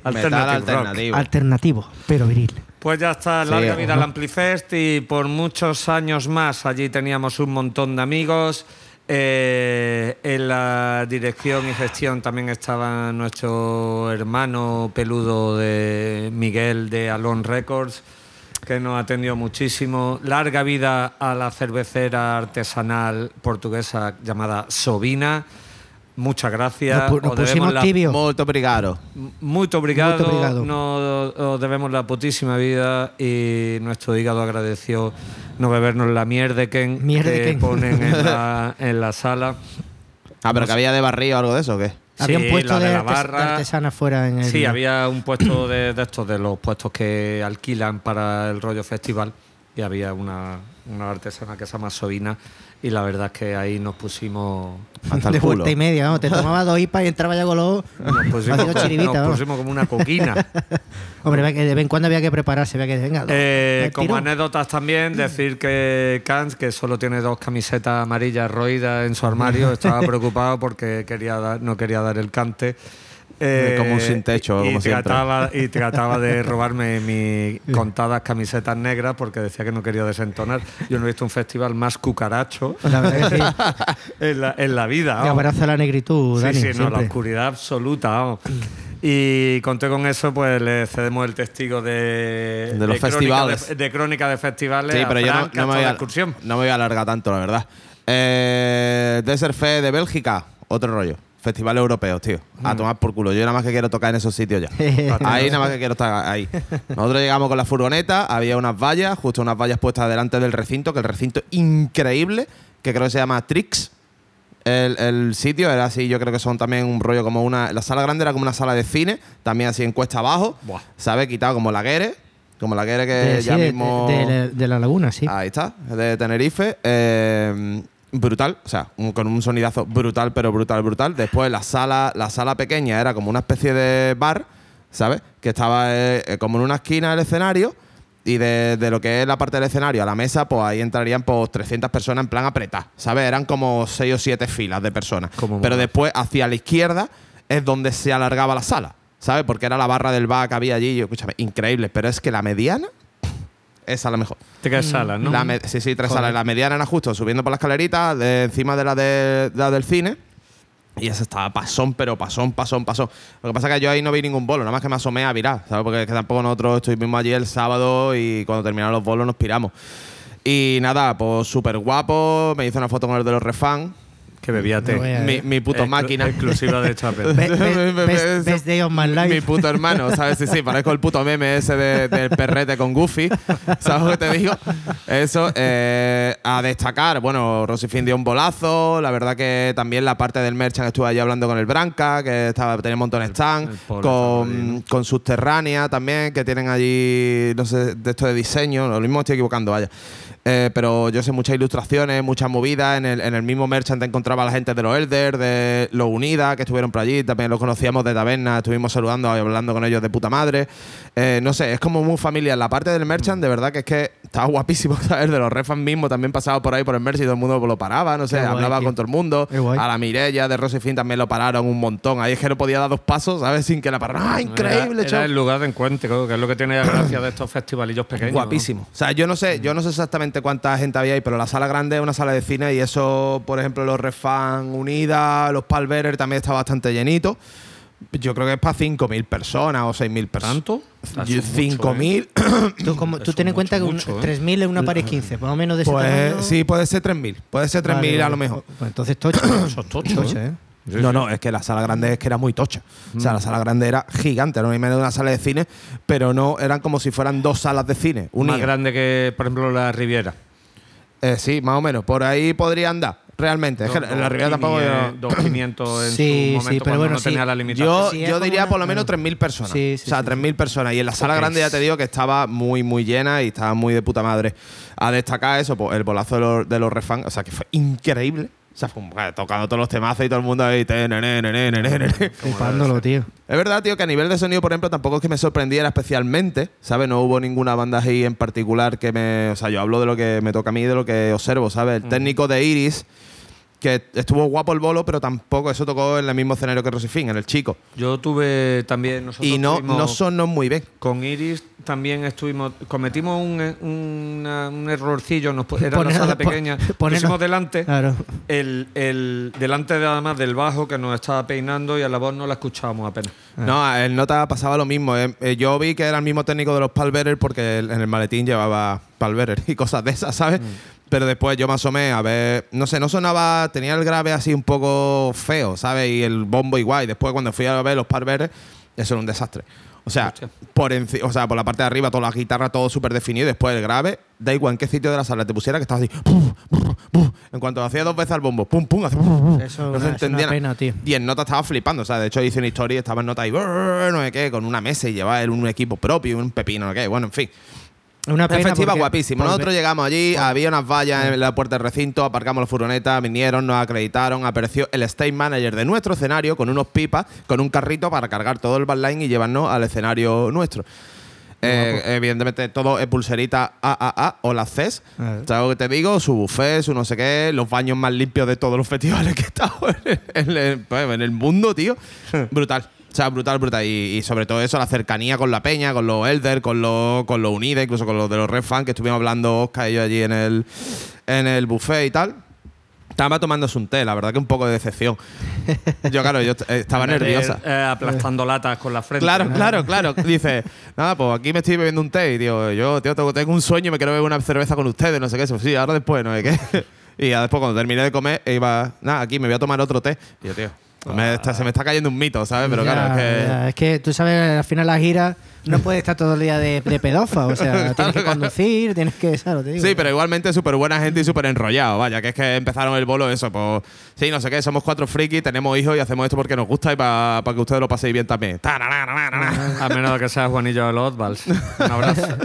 Rock. alternativo. Alternativo, pero viril. Pues ya está, Sí, larga ajá. vida al Amplifest y por muchos años más allí teníamos un montón de amigos. Eh, en la dirección y gestión también estaba nuestro hermano peludo de Miguel de Alon Records, que nos atendió muchísimo. Larga vida a la cervecera artesanal portuguesa llamada Sobina. Muchas gracias. Nos, nos pusimos la- tibios. Molto obrigado. Muito obrigado. Muito obrigado. Nos os debemos la putísima vida y nuestro hígado agradeció no bebernos la mierda que, ponen en la, en la sala. Ah, pero que había de barrio o algo de eso, ¿o qué? Había Sí, un puesto la de, de barra. de artesana fuera en el. Sí, había un puesto de, de estos, de los puestos que alquilan para el rollo festival y había una, una artesana que se llama Sobina y la verdad es que ahí nos pusimos... Hasta de vuelta y media, ¿no? Te tomaba dos hipas y entraba ya con los. Nos pusimos, chiribita, nos pusimos como una coquina. Hombre, que de vez en cuando había que prepararse, había que. Venga, Eh, como anécdotas también, decir que Kans, que solo tiene dos camisetas amarillas roídas en su armario, estaba preocupado porque quería dar- no quería dar el cante. Eh, Como un sin techo, y como siempre. trataba, y trataba de robarme mis contadas camisetas negras porque decía que no quería desentonar. Yo no he visto un festival más cucaracho La verdad que sí. en la, en la vida. Y vamos. abraza la negritud, Sí, Dani. sí, no, la oscuridad absoluta. Y conté con eso, pues le cedemos el testigo de, De los crónica festivales. de, de crónica de festivales. Sí, a pero yo no, me voy a, excursión. no me voy a alargar tanto, la verdad. Eh, Desert de Bélgica, otro rollo. Festival europeo, tío. A Mm. tomar por culo. Yo nada más que quiero tocar en esos sitios ya. ahí nada más que quiero estar ahí. Nosotros llegamos con la furgoneta, había unas vallas, justo unas vallas puestas delante del recinto, que el recinto increíble, que creo que se llama Trix. El, el sitio era así, yo creo que son también un rollo como una. La sala grande era como una sala de cine, también así en cuesta abajo. Buah. ¿Sabes? Quitado como la Guere, como la Guere que De, ya mismo. de, de- de la laguna, sí. Ahí está, de Tenerife. eh, brutal, o sea, un- con un sonidazo brutal, pero brutal, brutal. Después la sala, la sala pequeña era como una especie de bar, ¿sabes? Que estaba eh, eh, como en una esquina del escenario. Y de, de lo que es la parte del escenario a la mesa, pues ahí entrarían pues 300 personas en plan apretar, ¿sabes? Eran como 6 o 7 filas de personas. Como Pero después, hacia la izquierda, es donde se alargaba la sala, ¿sabes? Porque era la barra del bar que había allí. Yo, escúchame, increíble. Pero es que la mediana, esa es la mejor. Tres salas, ¿no? La sí, sí, tres Joder. salas. La mediana era justo subiendo por la escalerita, de encima de la, de, la del cine. Y esa estaba pasón, pero pasón, pasón, pasón. Lo que pasa es que yo ahí no vi ningún bolo, nada más que me asomé a virar, ¿sabes? Porque es que tampoco nosotros estuvimos allí el sábado y cuando terminaron los bolos nos piramos. Y nada, pues súper guapo. Me hice una foto con el de los refans. Que bebía té. No Mi, mi puto Exclu- máquina. Exclusiva de Chapel. Be- be- best- best day of my life. Mi puto hermano, ¿sabes? Sí, sí, parezco el puto meme ese de- del perrete con Goofy. ¿Sabes lo que te digo? Eso, eh, a destacar, bueno, Rosifin dio un bolazo. La verdad que también la parte del merchant estuve allí hablando con el Branca, que estaba, tenía un montón de stand. Con, con Subterránea también, que tienen allí, no sé, de esto de diseño. Lo mismo estoy equivocando, vaya. Eh, pero yo sé muchas ilustraciones, muchas movidas. En el, en el mismo merchant encontraba a la gente de los Elder, de los Unida, que estuvieron por allí. También los conocíamos de taberna, estuvimos saludando y hablando con ellos de puta madre. Eh, no sé, es como muy familiar. La parte del merchant, de verdad que es que estaba guapísimo, ¿sabes? De los refans mismos también pasaba por ahí por el merch y todo el mundo lo paraba, no sé, guay, hablaba tío. con todo el mundo. A la Mirella de Rosy Fin también lo pararon un montón. Ahí es que no podía dar dos pasos, ¿sabes? Sin que la pararan. ¡Ah, increíble, Era, era el lugar de encuentro, que es lo que tiene la gracia de estos festivalillos pequeños. ¿no? Guapísimo. O sea, yo no sé, yo no sé exactamente cuánta gente había ahí, pero la sala grande es una sala de cine y eso, por ejemplo, los Refan Unida, los Palverer también está bastante llenito. Yo creo que es para 5.000 personas o 6.000 personas. ¿Tanto? Yo- Eso es mucho, 5.000. Tú, como, tú ten en mucho, cuenta que un- mucho, ¿eh? 3.000 es una pared 15, más o menos de ese Pues tamaño. sí, puede ser 3.000. Puede ser 3.000 Vale, a lo mejor. Pues entonces tocho. Eso es tocho, Tocho, ¿eh? ¿eh? Sí, no, sí. no, es que la sala grande es que era muy tocha. O sea, la sala grande era gigante, era una imagen de una sala de cine, pero no eran como si fueran dos salas de cine. Más unidas. grande que, por ejemplo, la Riviera. Eh, sí, más o menos. Por ahí podría andar, realmente. Es que en la Riviera tampoco. yo- 2.500 en Sí, su sí, momento pero bueno, no sí. tenía la limitación. Yo, Sí, yo diría una- por lo menos claro. 3.000 personas. Sí, sí, o sea, sí, 3.000 personas. Y en la sala grande ya te digo que estaba muy, muy llena y estaba muy de puta madre. A destacar eso, pues el bolazo de los, de los refans, o sea, que fue increíble. O sea, fue un- bueno, tocando todos los temazos y todo el mundo ahí. te, ne, ne, ne, ne, ne, ne, ne. Flipándolo, tío. Es verdad, tío, que a nivel de sonido, por ejemplo, tampoco es que me sorprendiera especialmente, ¿sabes? No hubo ninguna banda ahí en particular que me... O sea, yo hablo de lo que me toca a mí, de lo que observo, ¿sabes? El técnico de Iris, que estuvo guapo el bolo, pero tampoco eso tocó en el mismo escenario que Rosifín, en el chico. Yo tuve también. Nosotros Y no, no sonó muy bien. Con Iris también estuvimos. Cometimos un, una- un errorcillo. Nos, era Poner- la sala pequeña. Pusimos delante. Claro. El, el- delante de, además del bajo que nos estaba peinando y a la voz no la escuchábamos apenas. No, el Nota pasaba lo mismo. eh. Eh, Yo vi que era el mismo técnico de los Palberer porque en el maletín llevaba Palberer y cosas de esas, ¿sabes? Pero después yo me asomé a ver, no sé, no sonaba, tenía el grave así un poco feo, ¿sabes? Y el bombo igual. Y después cuando fui a ver los Palberer, eso era un desastre. O sea, Hostia. por enci- o sea, por la parte de arriba, toda la guitarra, todo súper definido. Y después el grave, da igual en qué sitio de la sala te pusiera, que estaba así. pum, pum, pum. En cuanto hacía dos veces al bombo, pum, pum, hacía. Eso no es se entendía pena, tío. Y en Nota estaba flipando. O sea, de hecho hice una historia y estaba en Nota ahí, "Brrr", no sé qué, con una mesa y llevaba un equipo propio, un pepino, no sé qué. Bueno, en fin. Una pena festival porque- guapísimo. Nosotros llegamos allí, había unas vallas en la puerta del recinto, aparcamos la furgoneta, vinieron, nos acreditaron, apareció el stage manager de nuestro escenario con unos pipas, con un carrito para cargar todo el backline y llevarnos al escenario nuestro. Eh, evidentemente todo es pulserita AAA o las CES. ¿Sabes lo que te digo? Su buffet, su no sé qué, los baños más limpios de todos los festivales que he estado en el, pues, en el mundo, tío. brutal. O sea, brutal, brutal. Y, y sobre todo eso, la cercanía con la peña, con los Elder, con los, con los Unida, incluso con los de los Red Fan, que estuvimos hablando Oscar y yo allí en el, en el buffet y tal. Estaba tomándose un té, la verdad que un poco de decepción. Yo, claro, yo eh, estaba nerviosa. eh, aplastando latas con la frente. Claro, claro, claro. Dice, nada, pues aquí me estoy bebiendo un té y tío, yo tío, tengo, tengo un sueño y me quiero beber una cerveza con ustedes, no sé qué. Eso, sí, ahora después, no sé qué. Y ya después, cuando terminé de comer, iba, nada, aquí me voy a tomar otro té. Y yo, tío, me está- se me está cayendo un mito, ¿sabes? Pero Ya, claro, es que. ya, es que tú sabes, al final la gira no puede estar todo el día de, de pedofa. O sea, tienes que conducir, tienes que. ¿sabes te digo? Sí, pero igualmente súper buena gente y súper enrollado. Vaya, que es que empezaron el bolo eso, pues. Sí, no sé qué, somos cuatro frikis, tenemos hijos y hacemos esto porque nos gusta y para que ustedes lo paséis bien también. A menos de que seas Juanillo de los Osvalds. Un abrazo.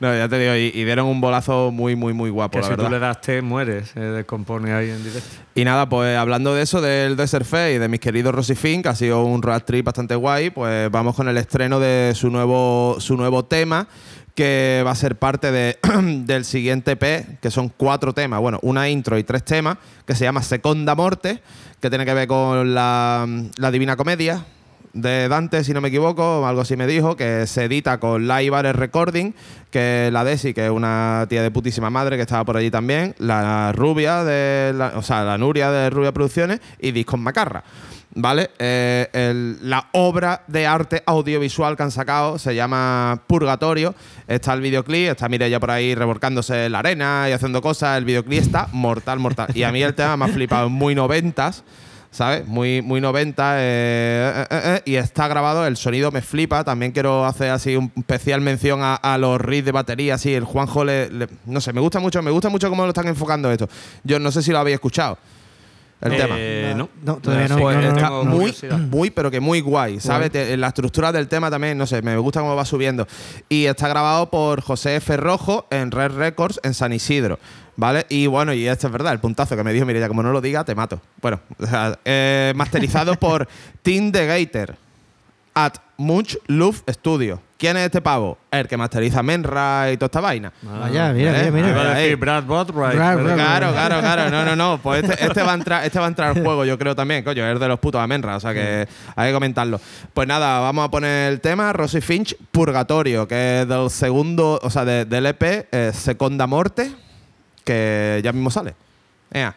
No, ya te digo, y, y dieron un bolazo muy, muy, muy guapo, que la si verdad. tú le das té, mueres. Se descompone ahí en directo. Y nada, pues hablando de eso, del Desert Fest y de mis queridos Rosy Fink, que ha sido un road trip bastante guay, pues vamos con el estreno de su nuevo, su nuevo tema, que va a ser parte de, del siguiente EP, que son cuatro temas, bueno, una intro y tres temas, que se llama Seconda Morte, que tiene que ver con la, la Divina Comedia de Dante, si no me equivoco, algo así me dijo, que se edita con Live Recording, que la Desi, que es una tía de putísima madre que estaba por allí también, la Rubia, de la- o sea, la Nuria de Rubia Producciones y Discos Macarra. ¿Vale? Eh, la obra de arte audiovisual que han sacado se llama Purgatorio. Está el videoclip, está Mireia por ahí revolcándose en la arena y haciendo cosas. El videoclip está mortal, mortal. Y a mí el tema me ha flipado, muy noventas. ¿sabes? Muy, muy 90 eh, eh, eh, y está grabado, el sonido me flipa. También quiero hacer así un especial mención a, a los riffs de batería, así el Juanjo le, le- no sé, me gusta mucho, me gusta mucho cómo lo están enfocando esto. Yo no sé si lo habéis escuchado. El tema. Eh, no. No, todavía no. Pues no, no, está no, no. muy, muy, pero que muy guay, ¿sabes? Te- La estructura del tema también, no sé, me gusta cómo va subiendo. Y está grabado por José F. Rojo en Red Records en San Isidro, ¿vale? Y bueno, y esto es verdad, el puntazo que me dijo, mire, ya como no lo diga, te mato. Bueno, o sea, eh, masterizado por Tim the Gator at Much Love Studio. ¿Quién es este pavo? El que masteriza Menra y toda esta vaina. Vaya, mira, ¿Eh? mira, Iba mira. a Ahí. decir Brad Brad- Claro, claro, claro. No, no, no. Pues este, este va a entrar, este va a entrar al juego, yo creo también, coño. Es de los putos Amenra, o sea que hay que comentarlo. Pues nada, vamos a poner el tema Rosy Finch Purgatorio, que es del segundo, o sea, de- del EP eh, Seconda Morte, que ya mismo sale. Ea.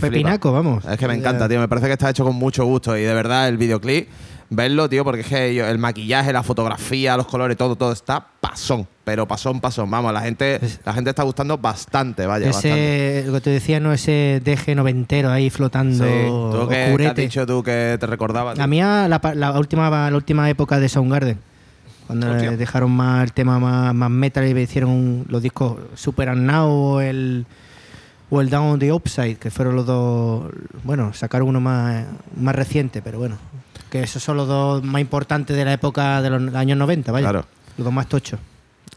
Flipa. pepinaco, vamos. Es que me encanta, tío. Me parece que está hecho con mucho gusto. Y de verdad, el videoclip, verlo, tío, porque es que el maquillaje, la fotografía, los colores, todo, todo está pasón. Pero pasón, pasón. Vamos, la gente, la gente está gustando bastante, vaya, bastante. Ese, lo que te decía, no ese deje noventero ahí flotando Sí. ¿Tú qué, qué has dicho tú que te recordaba? tío? A mí a la, la última, la última época de Soundgarden, cuando Hostia. dejaron más el tema más, más metal y hicieron los discos Super Now el, o el Down on the Upside, que fueron los dos, bueno, sacaron uno más, más reciente, pero bueno, que esos son los dos más importantes de la época de los años 90, vaya. Claro. Los dos más tochos.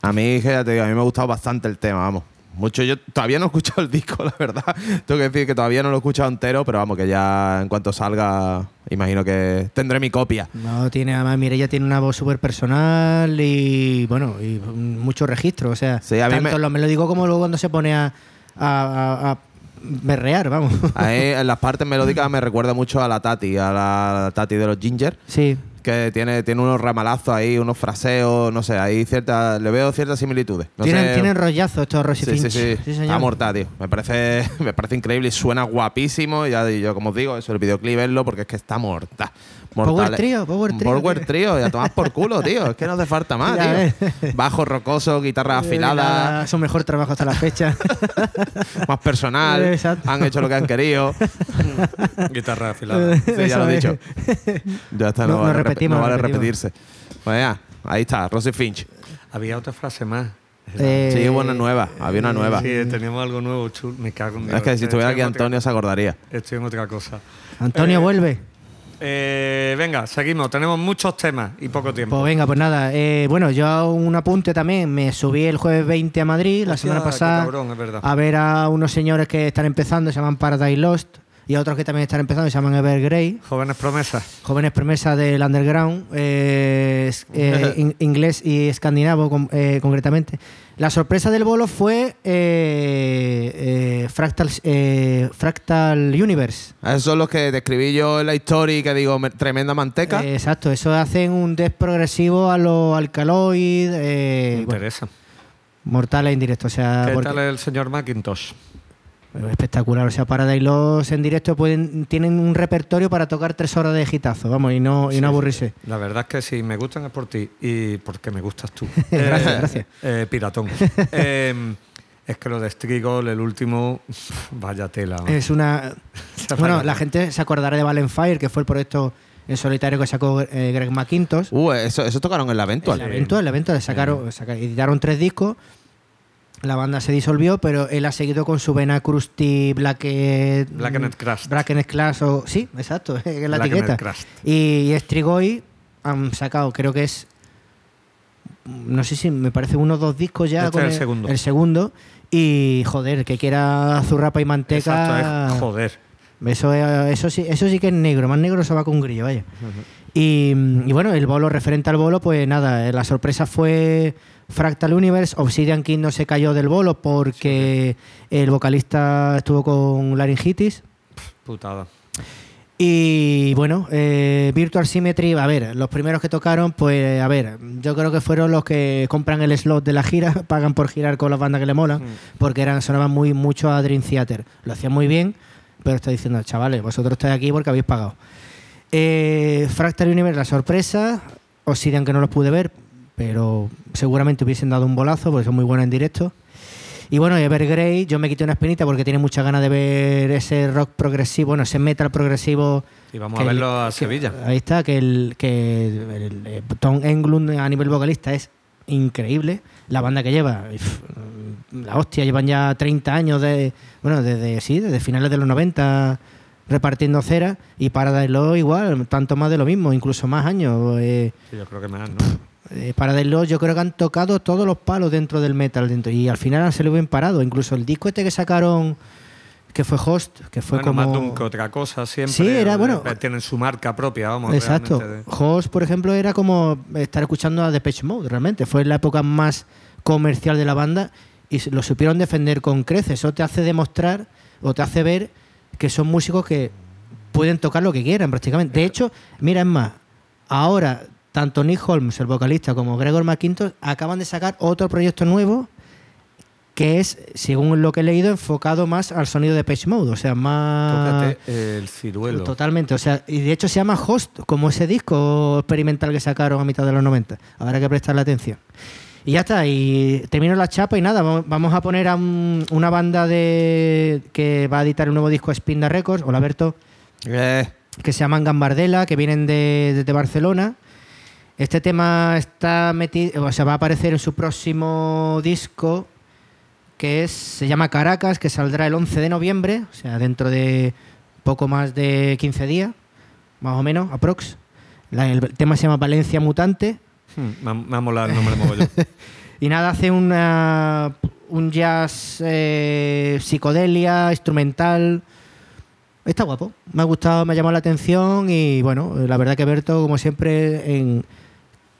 A mí, ya te digo, a mí me ha gustado bastante el tema, vamos. Mucho, yo todavía no he escuchado el disco, la verdad. Tengo que decir que todavía no lo he escuchado entero, pero vamos, que ya en cuanto salga, imagino que tendré mi copia. No, tiene, además, Mireia tiene una voz súper personal y, bueno, y mucho registro. O sea, Sí, a mí tanto me- en lo melódico como luego cuando se pone a, a, a- a berrear, vamos. A en las partes melódicas me recuerda mucho a la Tati, a la Tati de los Ginger, Sí, que tiene, tiene unos ramalazos ahí, unos fraseos, no sé, ahí cierta, le veo ciertas similitudes. No tienen, sé- tienen rollazo estos Rosy Sí, Finch. sí, sí. señor. Está mortal, tío. Me parece, me parece increíble y suena guapísimo. Ya yo, como os digo, eso, el videoclip verlo porque es que está mortal. Power trio, power trio, Power trio, ya tomas por culo, tío. Es que no hace falta más, tío. Bajo rocoso, guitarra afilada, Eh, Su mejor trabajo hasta la fecha. más personal. Exacto. Han hecho lo que han querido. Guitarra afilada. Sí, ya lo he dicho. Ya está, No- vale, rep- repetimos, no no vale repetimos. repetirse. Pues ya, ahí está, Rosy Finch. Había otra frase más. Eh, Sí, hubo una nueva, había una nueva. Sí, teníamos algo nuevo, chul. Me cago en Dios. Es que si estuviera aquí otra- Antonio se acordaría. Estoy en otra cosa. Antonio Eh, vuelve. Eh, venga, seguimos. Tenemos muchos temas y poco tiempo. Pues venga, pues nada. eh, bueno, yo un apunte también. Me subí el jueves 20 a Madrid, la semana pasada, cabrón, es verdad. a ver a unos señores que están empezando, se llaman Paradise Lost, y a otros que también están empezando, se llaman Evergrey. Jóvenes promesas. Jóvenes promesas del underground, eh, es- eh, in- inglés y escandinavo con- eh, concretamente. La sorpresa del bolo fue eh, eh, Fractal, eh, Fractal Universe. Esos son los que describí yo en la historia y que digo, me- tremenda manteca. Eh, exacto, eso hacen un death progresivo a los alcaloid, Me eh, bueno, interesa. mortales en directo. O sea, ¿Qué porque- tal el señor Macintosh? Espectacular. O sea, Paradise Lost en directo pueden, tienen un repertorio para tocar tres horas de gitazo, vamos, y no, y no aburrirse. La verdad es que si me gustan es por ti y porque me gustas tú. Gracias, gracias. eh, piratón. Eh, es que lo de Strigol, el último, vaya tela. Es una. Bueno, la gente se acordará de Valenfire, que fue el proyecto en solitario que sacó eh, Greg McIntosh. Uh, eso, eso tocaron en la Eventual. El evento, el evento, le sacaron, saca- editaron tres discos. La banda se disolvió, pero él ha seguido con su vena crusty, black, Blackened Crust. Blackened Class o sí, exacto, es la Blackened etiqueta. Crust. Y, y Strigoi han sacado, creo que es no sé si me parece uno o dos discos ya Este con es el segundo. el segundo y joder, que quiera zurrapa y manteca. Exacto, es joder. Eso, es- eso, sí, eso sí que es negro, más negro se va con grillo, vaya. Y, y bueno, el bolo, referente al bolo, pues nada, la sorpresa fue Fractal Universe. Obsidian King no se cayó del bolo porque el vocalista estuvo con laringitis. Putada. Y bueno, eh, Virtual Symmetry, a ver, los primeros que tocaron, pues a ver, yo creo que fueron los que compran el slot de la gira, pagan por girar con las bandas que le molan, porque eran, sonaban muy mucho a Dream Theater. Lo hacían muy bien, pero está diciendo, chavales, vosotros estáis aquí porque habéis pagado. Eh, Fractal Universe, la sorpresa, Obsidian que no los pude ver, pero seguramente hubiesen dado un bolazo, porque son muy buenos en directo. Y bueno, Evergrey, yo me quité una espinita porque tiene muchas ganas de ver ese rock progresivo, bueno, ese metal progresivo. Y vamos a el- verlo a que- Sevilla. ahí está, que el que el- el- eh, Tom Englund a nivel vocalista es increíble. La banda que lleva, la hostia, llevan ya 30 años de, bueno, desde sí, desde finales de los 90 repartiendo cera y Paradise Lost igual, tanto más de lo mismo, incluso más años. eh, Sí, yo creo que más, ¿no? eh, Paradise Lost yo creo que han tocado todos los palos dentro del metal dentro y al final han se lo bien parado. Incluso el disco este que sacaron, que fue Host, que fue bueno, como... más Doom que otra cosa siempre. Sí, era, eh, bueno- Tienen su marca propia, vamos. Exacto. realmente Host, por ejemplo, era como estar escuchando a Depeche Mode, realmente. Fue la época más comercial de la banda y lo supieron defender con creces. Eso te hace demostrar o te hace ver que son músicos que pueden tocar lo que quieran prácticamente. De hecho, mira, es más, ahora tanto Nick Holmes, el vocalista, como Gregor McIntosh acaban de sacar otro proyecto nuevo que es, según lo que he leído, enfocado más al sonido de Page Mode, o sea, más... Tócate el ciruelo. Totalmente, o sea, y de hecho se llama Host, como ese disco experimental que sacaron a mitad de los 90. Habrá que prestarle atención. Y ya está, y termino la chapa y nada, vamos- a poner a un- una banda de que va a editar un nuevo disco Spinda Records, hola Berto, Eh, que se llaman Gambardella, que vienen de, desde Barcelona. Este tema está metido, o sea, va a aparecer en su próximo disco, que es, se llama Caracas, que saldrá el 11 de noviembre, o sea, dentro de poco más de 15 días, más o menos, aprox. La- el tema se llama Valencia Mutante. Hmm, Me ha, me ha molado el nombre mogollón. Y nada, hace una, un jazz eh, psicodelia, instrumental. Está guapo. Me ha gustado, me ha llamado la atención y bueno, la verdad que Berto, como siempre, en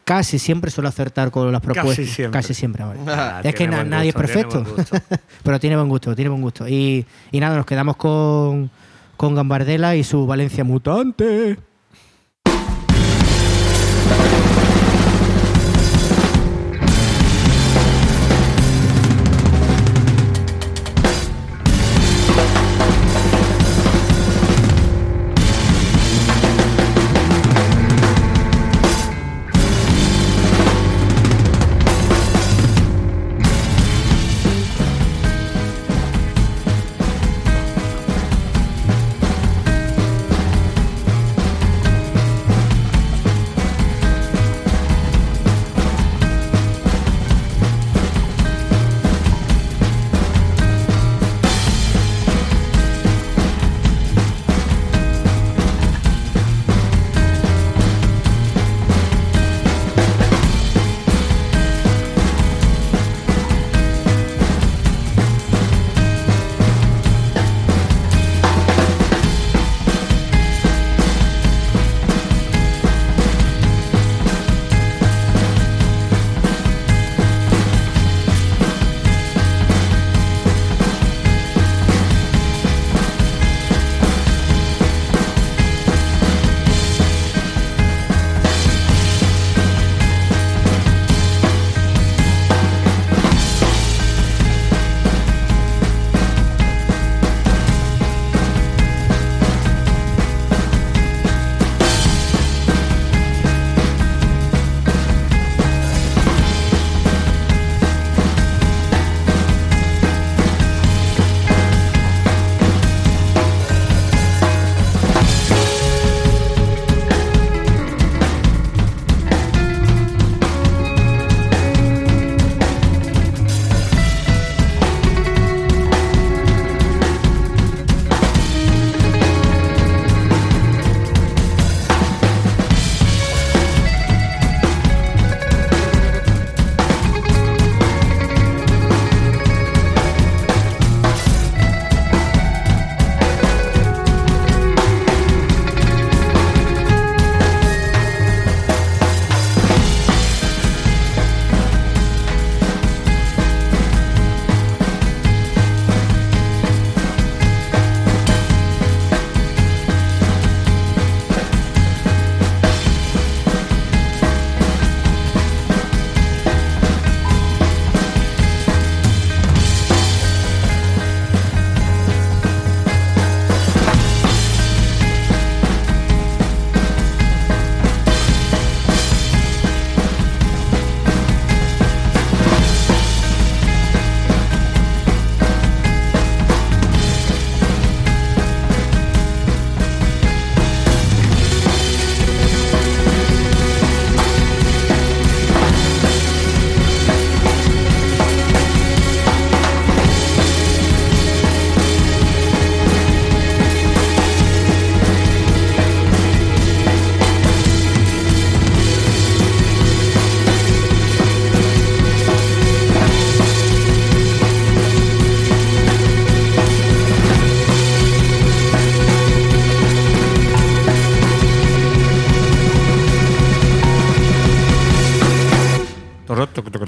casi siempre suele acertar con las propuestas. Casi siempre. Casi siempre, vale. Ah, es que na- nadie es gusto, perfecto. Pero tiene buen gusto, tiene buen gusto. Y, y nada, nos quedamos con, con Gambardella y su Valencia Mutante.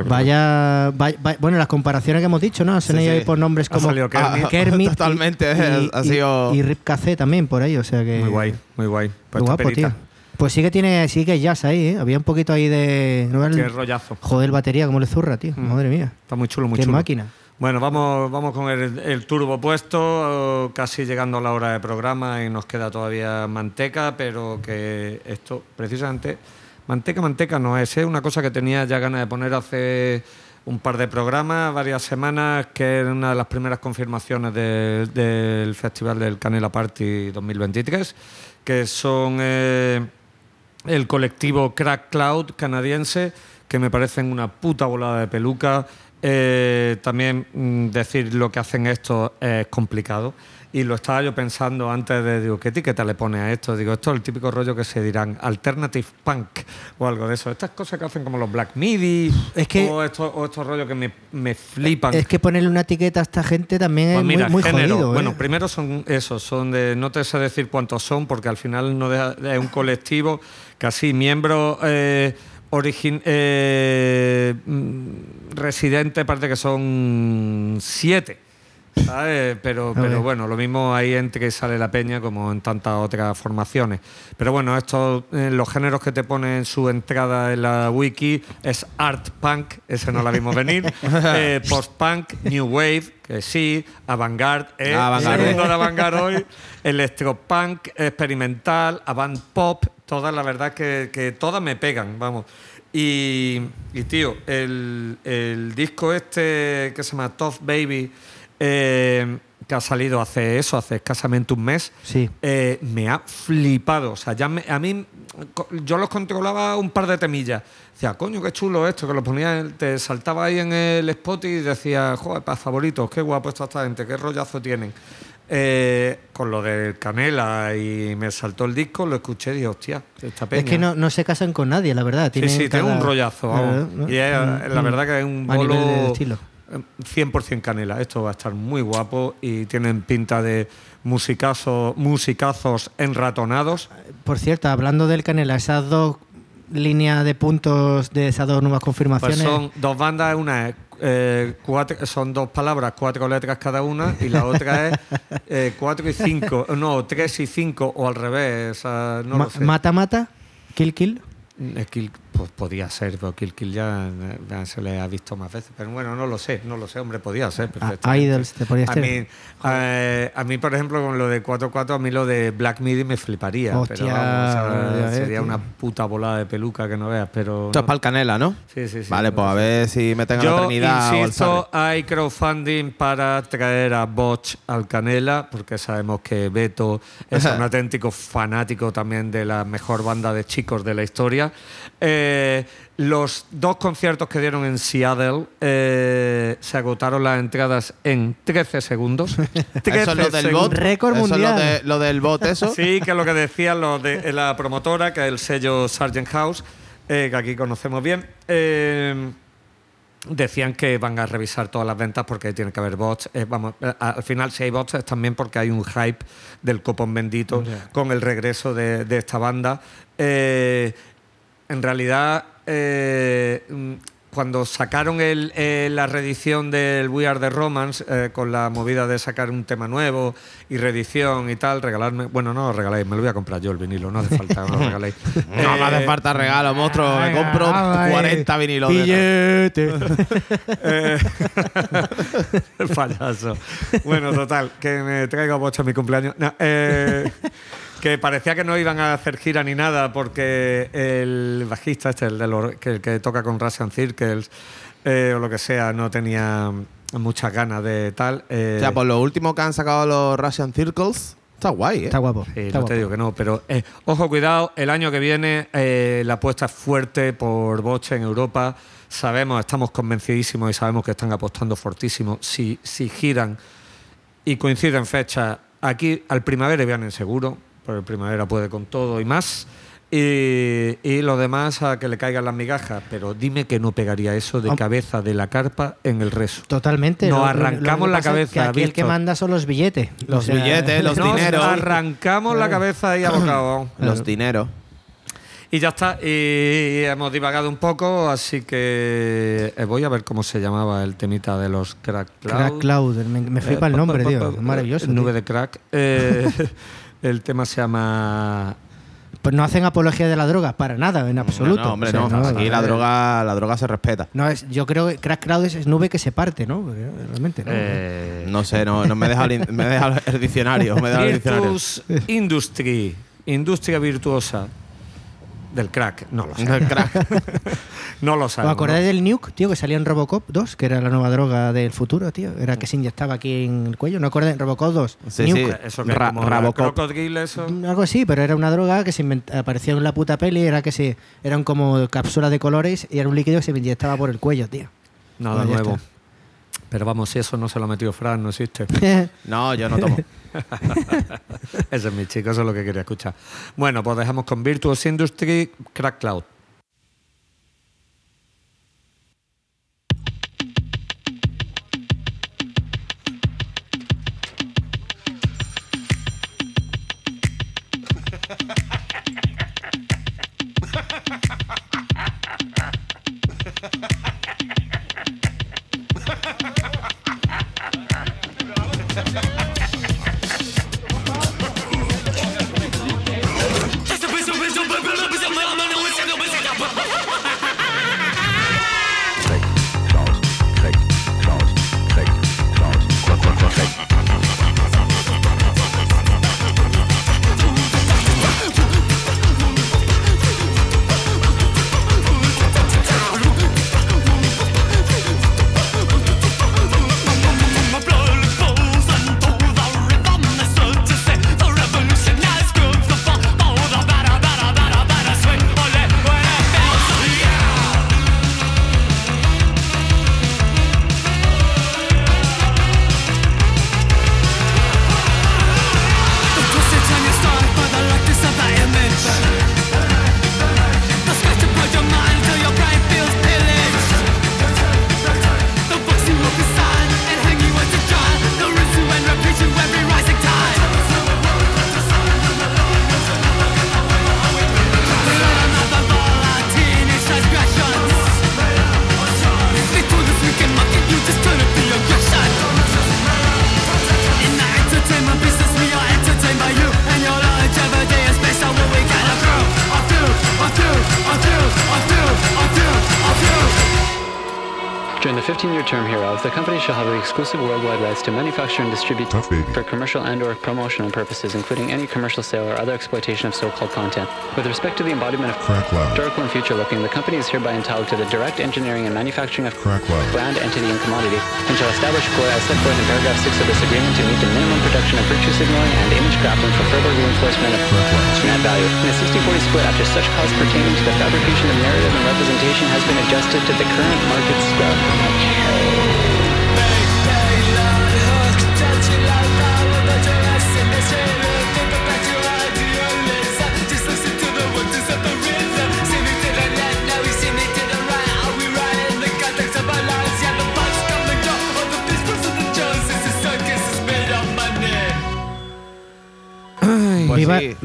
Vaya, vaya- vaya- bueno, las comparaciones que hemos dicho, ¿no? Se han Sí, ido sí. ahí por nombres Ha como salido Kermit. Ah, Kermit Totalmente, y, ha sido- y Rip Café también por ahí, o sea que Muy guay, muy guay. Qué Pues guapo, tío. Pues sí que tiene, sí que jazz ahí, ¿eh? Había un poquito ahí de. ¿no? El- Qué rollazo. Joder, batería, como le zurra, tío. Mm. Madre mía. Está muy chulo, muy Qué chulo. máquina. Bueno, vamos, vamos con el, el turbo puesto, casi llegando a la hora de programa y nos queda todavía manteca, pero que esto precisamente, manteca, manteca no es, es una cosa que tenía ya ganas de poner hace un par de programas, varias semanas, que es una de las primeras confirmaciones de- del Festival del Canela Party 2023, que son... eh, el colectivo Crack Cloud canadiense, que me parecen una puta volada de peluca. Eh, también mm, decir lo que hacen esto es complicado. Y lo estaba yo pensando antes de, digo, ¿qué etiqueta le pone a esto? Digo, esto es el típico rollo que se dirán alternative punk o algo de eso. Estas cosas que hacen como los Black Midi Es que- o, estos, o estos rollos que me, me flipan. Es que ponerle una etiqueta a esta gente también es Pues mira, muy, muy género. jodido. ¿eh? Bueno, primero son esos, son de, no te sé decir cuántos son, porque al final no deja- es un colectivo así, miembros eh, origin- eh, mm, residentes, parece que son siete. ¿Sabes? Pero, pero bueno, lo mismo ahí entre que sale la peña como en tantas otras formaciones. Pero bueno, estos, eh, los géneros que te pone en su entrada en la wiki es art punk, ese no la vimos venir, eh, post punk, new wave, que sí, avant-garde, eh, segundo de avant-garde hoy, electropunk, experimental, avant pop, todas la verdad que, que todas me pegan, vamos. Y, y, tío, el, el disco este que se llama Tough Baby, eh, que ha salido hace eso, hace escasamente un mes, Sí. eh, me ha flipado. O sea, ya me- a mí, yo los controlaba un par de temillas. Decía, coño, qué chulo esto, que lo ponía, te saltaba ahí en el spot y decía, joder, para favoritos, qué guapo está esta gente, qué rollazo tienen. Eh, con lo del Canela y me saltó el disco, lo escuché y dije, hostia, esta peña. Es que no, no se casan con nadie, la verdad. Sí, Tienen sí, tiene cada- un rollazo. Y es, Mm, la mm. verdad que es un bolo 100% canela. Esto va a estar muy guapo y tienen pinta de musicazo, musicazos enratonados. Por cierto, hablando del Canela, esas dos líneas de puntos de esas dos nuevas Pues confirmaciones. son dos bandas, una es eh, cuatro, son dos palabras, cuatro letras cada una, y la otra es eh, cuatro y cinco, no, tres y cinco, o al revés. esa- no Ma- lo sé. mata, mata, kill, kill. Kill- pues podía ser, pero Kill Kill ya, eh, ya se le ha visto más veces. Pero bueno, no lo sé, no lo sé, hombre, podía ser perfectamente. Idols, te podría a ser. mí, eh, a mí, por ejemplo, con lo de 4-4, a mí lo de Black Midi me fliparía. Hostia, pero vamos, o sea, ya ves, sería una puta volada de peluca que no veas, pero... Esto es no. para el Canela, ¿no? Sí, sí, sí. Vale, pues a ver si meten a la Yo Trinidad insisto, hay crowdfunding para traer a Botch al Canela, porque sabemos que Beto es un auténtico fanático también de la mejor banda de chicos de la historia. Eh, los dos conciertos que dieron en Seattle eh, se agotaron las entradas en 13 segundos. 13 Eso es lo del bot. Récord Eso es mundial. lo, de- lo del bot, eso. Sí, que es lo que decían los de la promotora, que es el sello Sargent House, eh, que aquí conocemos bien. Eh, decían que van a revisar todas las ventas porque tiene que haber bots. Eh, vamos, eh, al final, si hay bots, es también porque hay un hype del copón bendito con el regreso de, de esta banda. Eh, en realidad, eh, mm, cuando sacaron el- eh, la reedición del We Are the Romance, eh, con la movida de sacar un tema nuevo y reedición y tal, regalarme. Bueno, no lo regaléis, me lo voy a comprar yo el vinilo, no hace falta, no lo regaléis. No me hace falta regalo, monstruo. Me compro Ay, 40 vinilos. Billete. Eh, el payaso. Bueno, total, que me traiga bocha a mi cumpleaños. No, eh, que parecía que no iban a hacer gira ni nada porque el bajista, este, el, de los- que, el que toca con Russian Circles eh, o lo que sea, no tenía muchas ganas de tal. eh, O sea, por lo último que han sacado los Russian Circles, está guay, ¿eh? Está guapo. Sí, está no guapo. te digo que no, pero eh, ojo, cuidado, el año que viene eh, la apuesta es fuerte por Boche en Europa. Sabemos, estamos convencidísimos y sabemos que están apostando fortísimo. Si, si giran y coinciden fechas, aquí al primavera vienen seguro, porque el primavera puede con todo y más. Y, y lo demás a que le caigan las migajas. Pero dime que no pegaría eso de cabeza de la carpa en el rezo. Totalmente. Nos Lo- arrancamos lo la es cabeza, Que aquí el que manda son los billetes. Los billetes, los Nos dineros. arrancamos la cabeza ahí abocado. Los dineros. Y ya está, y hemos divagado un poco, así que eh, voy a ver cómo se llamaba el temita de los Crack Cloud. Crack Cloud. Me, me flipa Eh, el pa- nombre, pa- tío. pa- Es maravilloso. Nube tío. de crack. Eh, el tema se llama Pues no hacen apología de la droga, para nada, en absoluto. No, hombre, O sea, no. Aquí la eh, droga, la droga se respeta. No, es, yo creo que Crack Crowd es, es nube que se parte, ¿no? Porque, Realmente, ¿no? Eh, No sé, no, no me deja el, me deja el diccionario. Me deja el diccionario. Virtus Industry, industria virtuosa del crack, no lo sé. El crack. No lo ¿Os sabemos. acordáis ¿no? del Nuke, tío, que salía en Robocop 2, que era la nueva droga del futuro, tío? Era que se inyectaba aquí en el cuello, ¿no acordáis? Robocop 2. Sí, Nuke. sí. Eso que Ra- como. Crocodile, eso. Algo así, pero era una droga que se aparecía en la puta peli, era que se eran como cápsulas de colores y era un líquido que se inyectaba por el cuello, tío. Nada Pues ya nuevo. Pero vamos, si eso no se lo ha metido Fran, no existe. No, yo no tomo. Ese es mi chico, eso es lo que quería escuchar. Bueno, pues dejamos con Virtuous Industry, Crack Cloud. distribute for commercial and/or promotional purposes, including any commercial sale or other exploitation of so-called content. With respect to the embodiment of Crack loud. historical and future-looking, the company is hereby entitled to the direct engineering and manufacturing of Crack loud. brand, entity, and commodity, and shall establish quote as set forth in paragraph 6 of this agreement to meet the minimum production of virtue signaling and image crafting for further reinforcement of net value. In a 60-40 split after such costs pertaining to the fabrication of narrative and representation has been adjusted to the current market scope.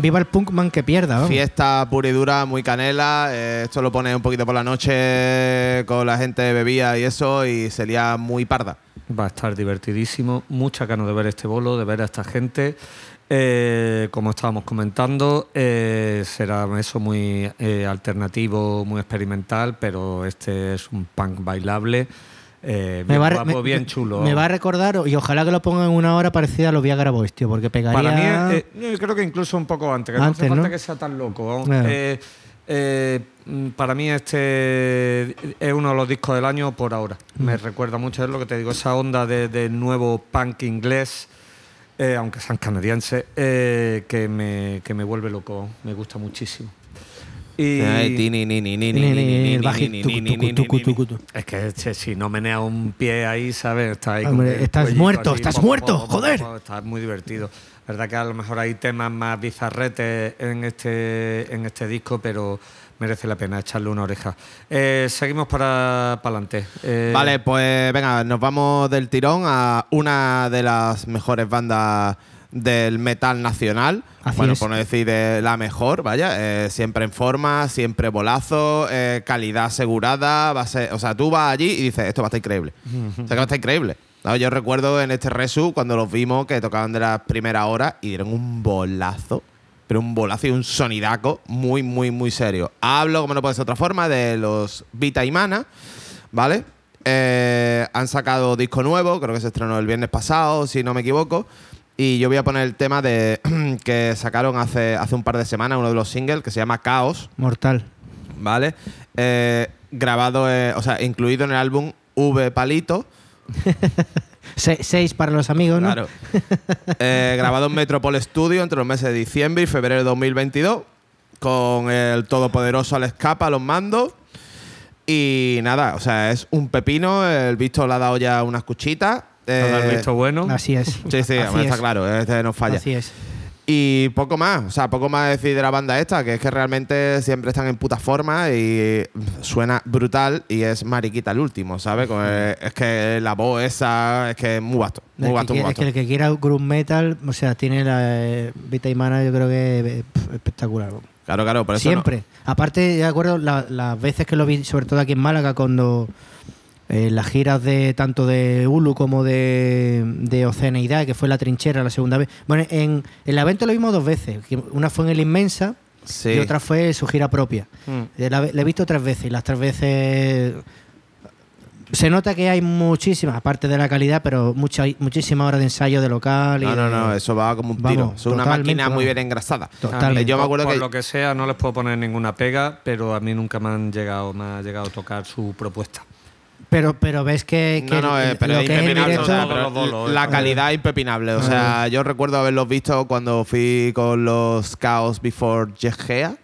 Viva, el punkman que pierda, vamos. Fiesta pura y dura, muy canela. eh, esto lo pone un poquito por la noche con la gente bebía y eso y sería muy parda. Va a estar divertidísimo. Mucha ganas de ver este bolo, de ver a esta gente. Eh, como estábamos comentando, eh, será eso muy eh, alternativo, muy experimental, pero este es un punk bailable. Eh, bien, re- guapo, bien chulo. me va a recordar, y ojalá que lo pongan en una hora parecida a los Viagra Boys, tío, porque pegaría. Para mí, eh, yo creo que incluso un poco antes, que no Antes, hace falta ¿no? que sea tan loco. Claro. Eh, eh, para mí este es uno de los discos del año por ahora. Mm. Me recuerda mucho, es lo que te digo, esa onda de, de nuevo punk inglés, eh, aunque sean canadienses, que, me, que me vuelve loco, me gusta muchísimo. Y es que che, si no menea un pie ahí, ¿sabes? Está ahí Hombre, con estás muerto, así, estás muerto, joder. pom, Está muy divertido. verdad que a lo mejor hay temas más bizarretes en este, en este disco, pero merece la pena echarle una oreja. Eh, seguimos para adelante. Vale, pues venga, nos vamos del tirón a una de las mejores bandas del metal nacional. Así bueno, es. por no decir de la mejor, vaya. eh, siempre en forma, siempre bolazo, eh, calidad asegurada. Va a ser, o sea, tú vas allí y dices, esto va a estar increíble. o sea, que va a estar increíble. ¿no? Yo recuerdo en este Resu cuando los vimos que tocaban de las primeras horas y dieron un bolazo. pero un bolazo y un sonidaco muy, muy, muy serio. Hablo, como no puede ser de otra forma, de los Vita y Mana, ¿vale? Eh, han sacado disco nuevo, creo que se estrenó el viernes pasado, si no me equivoco. Y yo voy a poner el tema de que sacaron hace, hace un par de semanas, uno de los singles, que se llama Caos, Mortal. ¿vale? Eh, grabado, eh, o sea, incluido en el álbum V Palito. Se- seis para los amigos, ¿no? Claro. Eh, grabado en Metropol Studio entre los meses de diciembre y febrero de 2022. Con el todopoderoso Alex Capa a los mandos. Y nada, o sea, es un pepino. El visto le ha dado ya unas cuchitas. Todo el Eh, visto bueno. Así es. Sí, sí, Así está es. claro, este no falla. Así es. Y poco más, o sea, poco más decir de la banda esta, que es que realmente siempre están en puta forma y suena brutal y es mariquita el último, ¿sabes? Es que la voz esa es que es muy vasto, muy vasto, muy quiera- es vasto. que el que quiera groove metal, o sea, tiene la eh, Vita y Mana, yo creo que eh, pf, espectacular. Claro, claro, por eso no- Siempre. Aparte, de acuerdo, la- las veces que lo vi, sobre todo aquí en Málaga, cuando eh, las giras de tanto de Ulu como de, de Oceaneidad, que fue la trinchera la segunda vez. Bueno, en el evento lo vimos dos veces. Una fue en el Inmensa Sí. y otra fue su gira propia. Mm. Eh, La, la he visto tres veces y las tres veces se nota que hay muchísimas, aparte de la calidad, pero mucha, muchísimas horas de ensayo de local. y No, no, de- no, eso va como un Vamos, tiro. Es una máquina muy bien engrasada. Totalmente. Yo me acuerdo por que. lo que sea, no les puedo poner ninguna pega, pero a mí nunca me han llegado, me ha llegado a tocar su propuesta. Pero, pero ves que, que No, no, eh, el- pero lo es que es directo- o sea, pero la calidad es impepinable. O sea, yo recuerdo haberlos visto cuando fui con los Chaos Before Jegea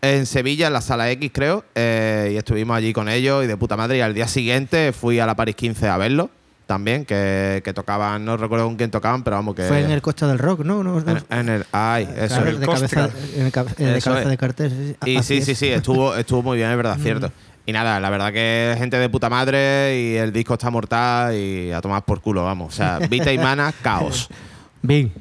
en Sevilla, en la sala X, creo. eh, y estuvimos allí con ellos y de puta madre. Y al día siguiente fui a la Paris 15 a verlos también, que, que tocaban, no recuerdo con quién tocaban, pero vamos que. Fue en el Costa del Rock, ¿no? no, no- en, en el. Ay, eso Claro, es. de cabeza, en el, en el de cabeza es. de cartel. sí, sí. Y sí, sí, sí, estuvo, estuvo muy bien, es verdad, cierto. Y nada, la verdad que gente de puta madre y el disco está mortal y a tomar por culo, vamos. O sea, Vita y Mana, caos. Bien.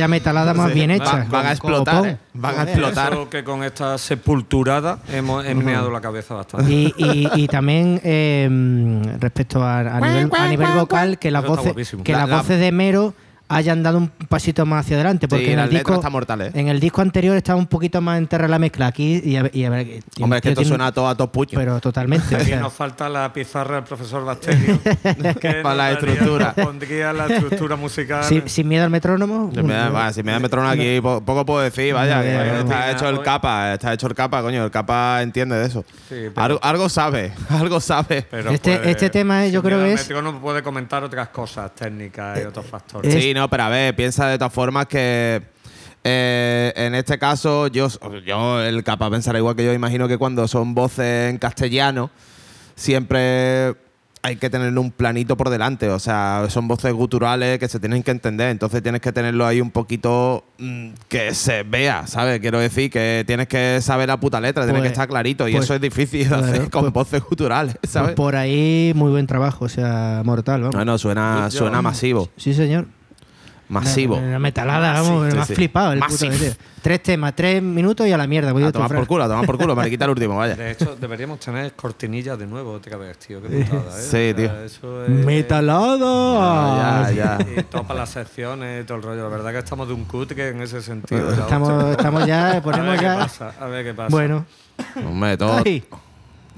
Vaya metalada más Sí, bien va- hecha. van a explotar, eh. Van a explotar. Eso que con esta sepulturada hemos meado la cabeza bastante. Y, y- y también eh, respecto a, a nivel, a nivel vocal, que las voces, guapísimo. que La- las la- voces de Mero hayan dado un pasito más hacia adelante. Porque Sí, en, el disco, ¿eh? en el disco anterior estaba un poquito más enterrada la mezcla. Aquí, y a ver, y a ver, y- Hombre, es que esto tiene- suena a todo a dos puños. Pero totalmente. o Aquí sea, nos falta la pizarra del profesor Basterio. Para la estructura. Pondría la estructura musical. sin, sin miedo al metrónomo. Si me da, va, si me da metrónomo aquí, po- poco puedo decir, vaya, No, que está hecho el capa, está hecho el capa, coño, el capa entiende de eso. Sí, algo, algo sabe, algo sabe. Pero Este- puede- este tema, yo sin creo miedo que al es- metrónomo puede comentar otras cosas técnicas y otros factores. es- Sí, no, pero a ver, piensa de todas formas que eh, en este caso yo, yo, el capa pensará igual que yo, imagino que cuando son voces en castellano, siempre hay que tener un planito por delante, o sea, son voces guturales que se tienen que entender, entonces tienes que tenerlo ahí un poquito mm, que se vea, ¿sabes? Quiero decir que tienes que saber la puta letra, tiene Pues- que estar clarito y pues- eso es difícil de claro, hacer con pues- voces guturales, pues ¿sabes? por ahí, muy buen trabajo. O sea, mortal, vamos. Bueno, suena, Yo- suena masivo, Sí, señor. Masivo. Una, una metalada, vamos, Sí, sí. flipado el puto. Tres temas, tres minutos y a la mierda. voy A de tomar por culo, a tomar por culo, me le quita el último, vaya. De hecho, deberíamos tener cortinillas de nuevo otra vez, tío. Qué putada, ¿eh? Sí, O sea, tío. Eso es... ¡Metalada! Ah, ya, ya. Y topa las secciones y todo el rollo. La verdad que estamos de un cutre en ese sentido. ya, Estamos, estamos ya, a ver ponemos qué ya. pasa, a ver qué pasa. Bueno, Hombre, todo.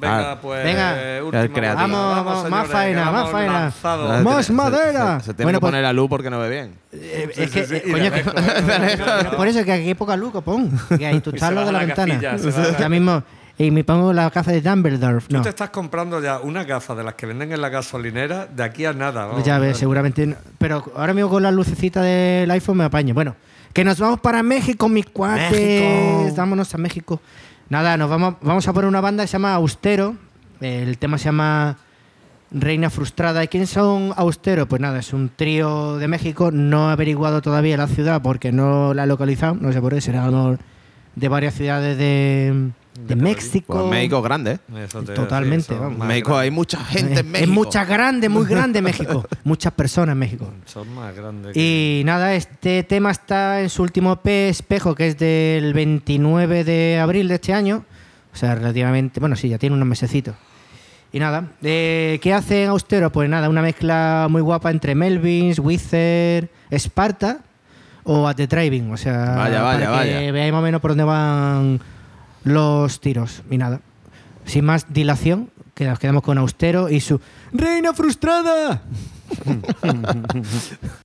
Venga, Ah, pues. venga. última El creativo. vamos, vamos, más faena, más faena. Se- ¡Más se- madera! Se, se tiene Bueno, que pues- poner la luz porque no ve bien. eh, Sí, es que, sí, eh, coño, que- por eso que aquí hay poca luz, copón. Que ahí tú estás se lo de la la ventana. se. Ya mismo. Y me pongo la gafa de Dumbledore. Tú No, te estás comprando ya unas gafas de las que venden en la gasolinera de aquí a nada. vamos. ya ves, seguramente. no. Pero ahora mismo con la lucecita del iPhone me apaño. Bueno, que nos vamos para México, mis cuates. México. Vámonos a México. Nada, nos vamos, vamos a poner una banda que se llama Austero. El tema se llama Reina Frustrada. ¿Y quiénes son Austero? Pues nada, es un trío de México. No he averiguado todavía la ciudad porque no la he localizado. No sé por qué, será de varias ciudades de, de México. Pues México es grande, ¿eh? Eso te- Totalmente, vamos. más México hay mucha gente en México. Es mucha grande, muy grande México. Muchas personas en México. Son más grandes. que- Y nada, este tema está en su último EP espejo, que es del 29 de abril de este año. O sea, relativamente, bueno, sí, ya tiene unos mesecitos. Y nada, eh, ¿qué hace Austero? Pues nada, una mezcla muy guapa entre Melvins, Wither, Sparta o At the Driving. O sea, Vaya, vaya, para que vaya. veáis más o menos por dónde van los tiros. Y nada, sin más dilación, que nos quedamos con Austero y su Reina Frustrada.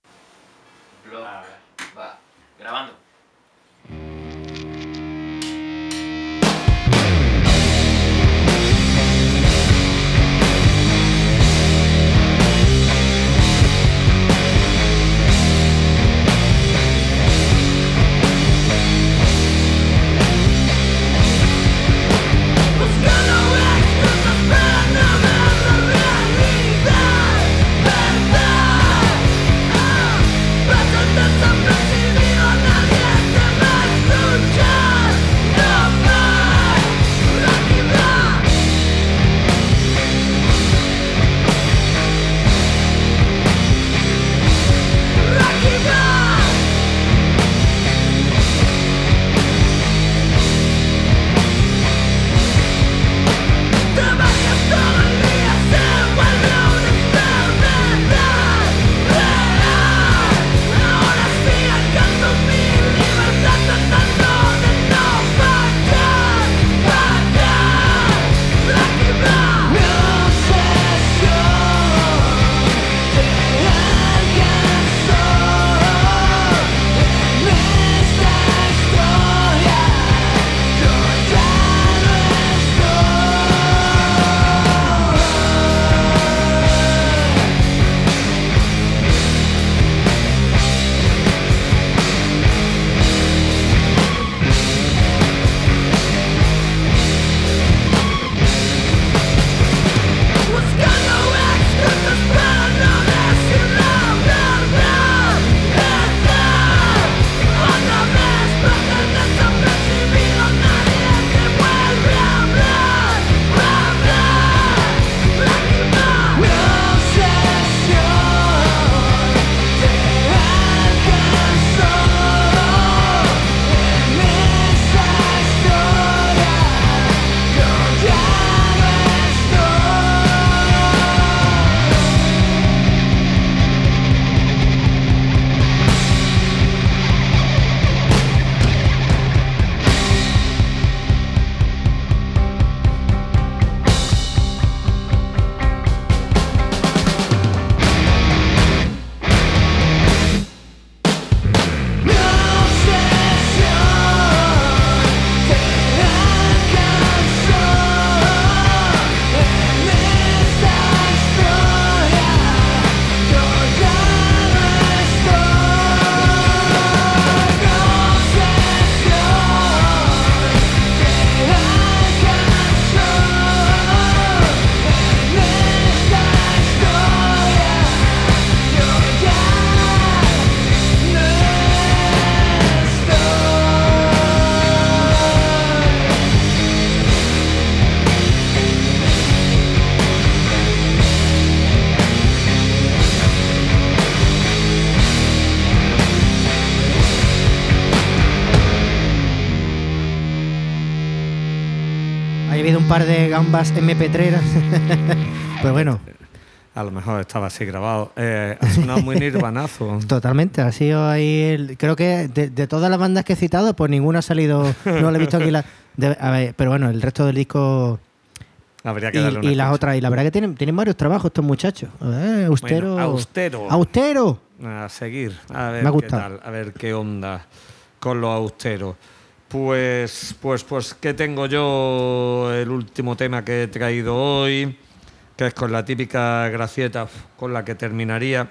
par de gambas MP3. pues bueno, A lo mejor estaba así grabado. Eh, ha sonado muy nirvanazo. totalmente. Ha sido ahí. el- creo que de, de todas las bandas que he citado, pues ninguna ha salido. No lo he visto aquí. La, de- a ver, pero bueno, el resto del disco Habría que y, darle una y las otras. Y la verdad que tienen, tienen varios trabajos estos muchachos. Eh, austero. Bueno, austero. Austero. A seguir, a ver Me ha qué gustado. tal, a ver qué onda con lo austero. Pues, pues, pues, ¿qué tengo yo? El último tema que he traído hoy, que es con la típica gracieta con la que terminaría.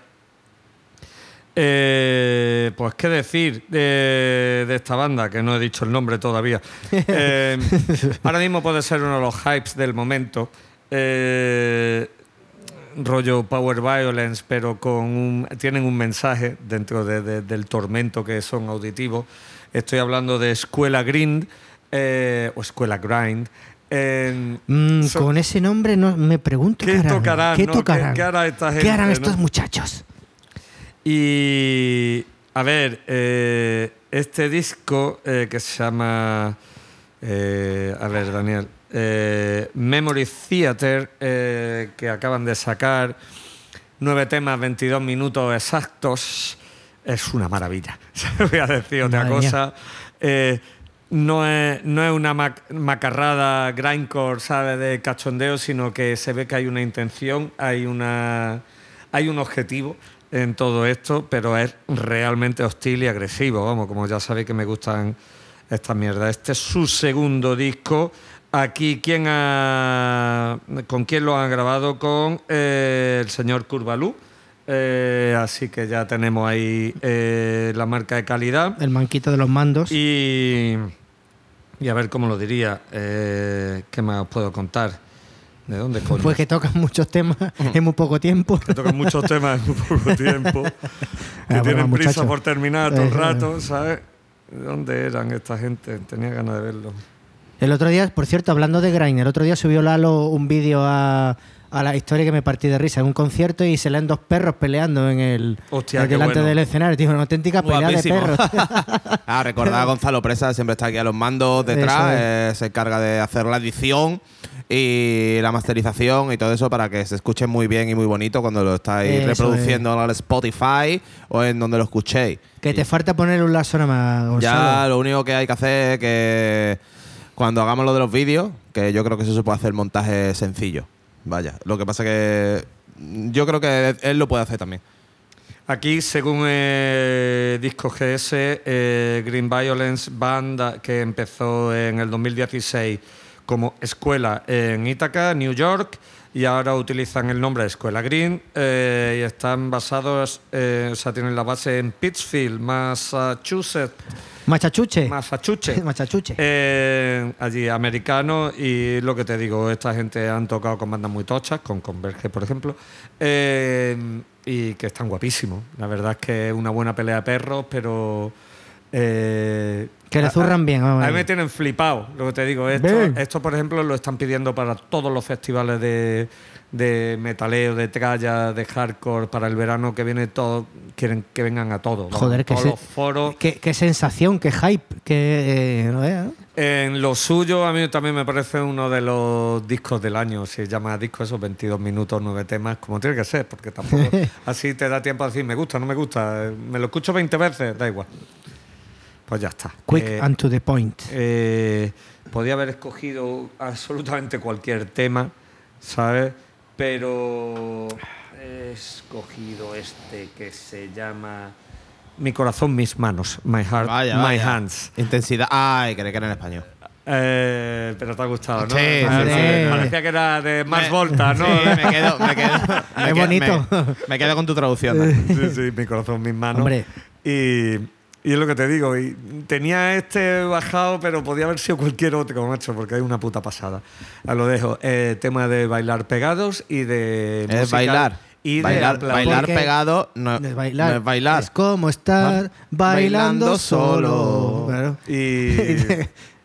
Eh, pues qué decir de, de esta banda, que no he dicho el nombre todavía. Eh, ahora mismo puede ser uno de los hypes del momento. Eh, rollo Power Violence, pero con un, tienen un mensaje dentro de- de- del tormento que son auditivos. Estoy hablando de Escuela Grind eh, o Escuela Grind. Mm, con ese nombre no, me pregunto ¿Qué harán? tocarán, ¿Qué no? ¿Qué- tocarán? qué hará esta ¿Qué harán no? estos muchachos? Y a ver, eh, este disco eh, que se llama, a ver Daniel, Memory Theater, que acaban de sacar, nueve temas, 22 minutos exactos, es una maravilla. Voy a decir otra Madre cosa. Eh, no es, no es una mac- macarrada grindcore, ¿sabe? De cachondeo, sino que se ve que hay una intención, hay, una, hay un objetivo en todo esto, pero es realmente hostil y agresivo. Vamos, como ya sabéis que me gustan estas mierdas. Este es su segundo disco. Aquí, ¿quién ha, ¿con quién lo han grabado? Con eh, el señor Curvalú. Eh, así que ya tenemos ahí eh, la marca de calidad. El manquito de los mandos. Y, y a ver cómo lo diría. eh, ¿Qué más os puedo contar? ¿De dónde coño? Pues que tocan muchos temas en muy poco tiempo. que tocan muchos temas en muy poco tiempo. que tienen prisa muchacho. por terminar todo el rato, ¿sabes? ¿Dónde eran esta gente? Tenía ganas de verlo. El otro día, por cierto, hablando de Grind, el otro día subió Lalo un vídeo a, a la historia que me partí de risa en un concierto y se leen dos perros peleando en el Hostia, en delante bueno. del escenario. Tío, una auténtica pelea Guapísimo. de perros. Ah, recordad a Gonzalo Presa, siempre está aquí a los mandos detrás, eh, se encarga de hacer la edición y la masterización y todo eso para que se escuche muy bien y muy bonito cuando lo estáis Eso reproduciendo en el Spotify o en donde lo escuchéis. que te falta poner un lazo nada más, Gonzalo. Ya lo único que hay que hacer es que cuando hagamos lo de los vídeos, que yo creo que eso se puede hacer montaje sencillo. Vaya, lo que pasa que yo creo que él lo puede hacer también. Aquí, según Disco GS, eh, Green Violence, banda que empezó en el 2016 como escuela en Ítaca, New York, y ahora utilizan el nombre Escuela Green eh, y están basados, eh, o sea, tienen la base en Pittsfield, Massachusetts. Machachuche. Massachusetts. Machachuche. Eh, allí americano y lo que te digo, esta gente han tocado con bandas muy tochas, con Converge, por ejemplo, eh, y que están guapísimos. La verdad es que es una buena pelea de perros, pero... eh, Que le zurran bien, vamos A mí me tienen flipado, lo que te digo. Esto, esto, por ejemplo, lo están pidiendo para todos los festivales de, de metaleo, de tralla, de hardcore, para el verano que viene todo, quieren que vengan a todos. Joder, que todos los foros. Qué, qué sensación, qué hype, qué... eh, no veas, ¿no? En lo suyo, a mí también me parece uno de los discos del año. Se llama disco esos 22 minutos, 9 temas, como tiene que ser, porque tampoco así te da tiempo a decir me gusta, no me gusta. Me lo escucho 20 veces, da igual. Pues ya está. Quick Eh, and to the point. eh, podía haber escogido absolutamente cualquier tema, ¿sabes? Pero he escogido este que se llama Mi corazón, mis manos. My heart, Vaya, my vaya. hands. Intensidad. Ay, creí que era en español. Eh, pero te ha gustado, ¿no? Sí, sí, Parecía- sí. Parecía que era de Me- Volta, ¿no? Sí, me quedo, me quedo. me Es quedo- bonito. Me, me quedo con tu traducción. Sí, sí, mi corazón, mis manos. Hombre. Y, y es lo que te digo. Y tenía este bajado, pero podía haber sido cualquier otro, macho, porque hay una puta pasada. A lo dejo. Eh, tema de bailar pegados y de. Es musical bailar. Y de bailar bailar pegado no, Es bailar. no es bailar. Es como estar Va- bailando, bailando solo. solo. Claro. Y,